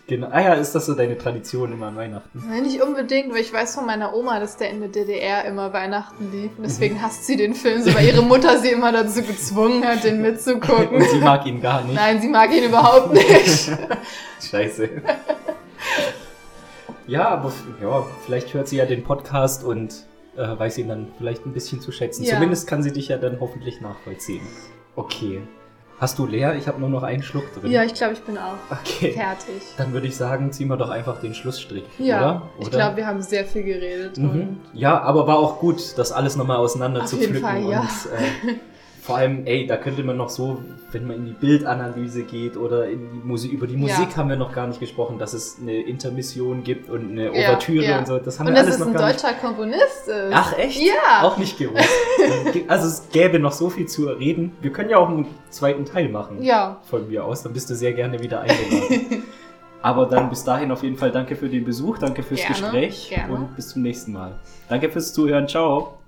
Genau. Ah ja, ist das so deine Tradition immer an Weihnachten? Nein, nicht unbedingt, weil ich weiß von meiner Oma, dass der in der DDR immer Weihnachten lief. Und deswegen hasst sie den Film so, weil ihre Mutter sie immer dazu gezwungen hat, den mitzugucken. Und sie mag ihn gar nicht. Nein, sie mag ihn überhaupt nicht. Scheiße. Ja, aber ja, vielleicht hört sie ja den Podcast und äh, weiß ihn dann vielleicht ein bisschen zu schätzen. Ja. Zumindest kann sie dich ja dann hoffentlich nachvollziehen. Okay. Hast du leer? Ich habe nur noch einen Schluck drin. ja, ich glaube, ich bin auch Okay. fertig. Dann würde ich sagen, ziehen wir doch einfach den Schlussstrich. Ja, oder? ich Oder? glaube, wir haben sehr viel geredet. Mhm. Ja, aber war auch gut, das alles nochmal auseinander Auf zu jeden pflücken. Fall, ja. Und äh, vor allem, ey, da könnte man noch so, wenn man in die Bildanalyse geht oder in die Musik, über die Musik Ja. haben wir noch gar nicht gesprochen, dass es eine Intermission gibt und eine Ja, Ouvertüre ja. und so. Das haben und wir dass alles es noch ein gar nicht. deutscher Komponist ist. Ach echt? Ja. Auch nicht gewusst. also es gäbe noch so viel zu reden. Wir können ja auch einen zweiten Teil machen. Ja. Von mir aus. Dann bist du sehr gerne wieder eingeladen. [laughs] Aber dann bis dahin auf jeden Fall danke für den Besuch, danke fürs Gerne, Gespräch gerne. und bis zum nächsten Mal. Danke fürs Zuhören. Ciao.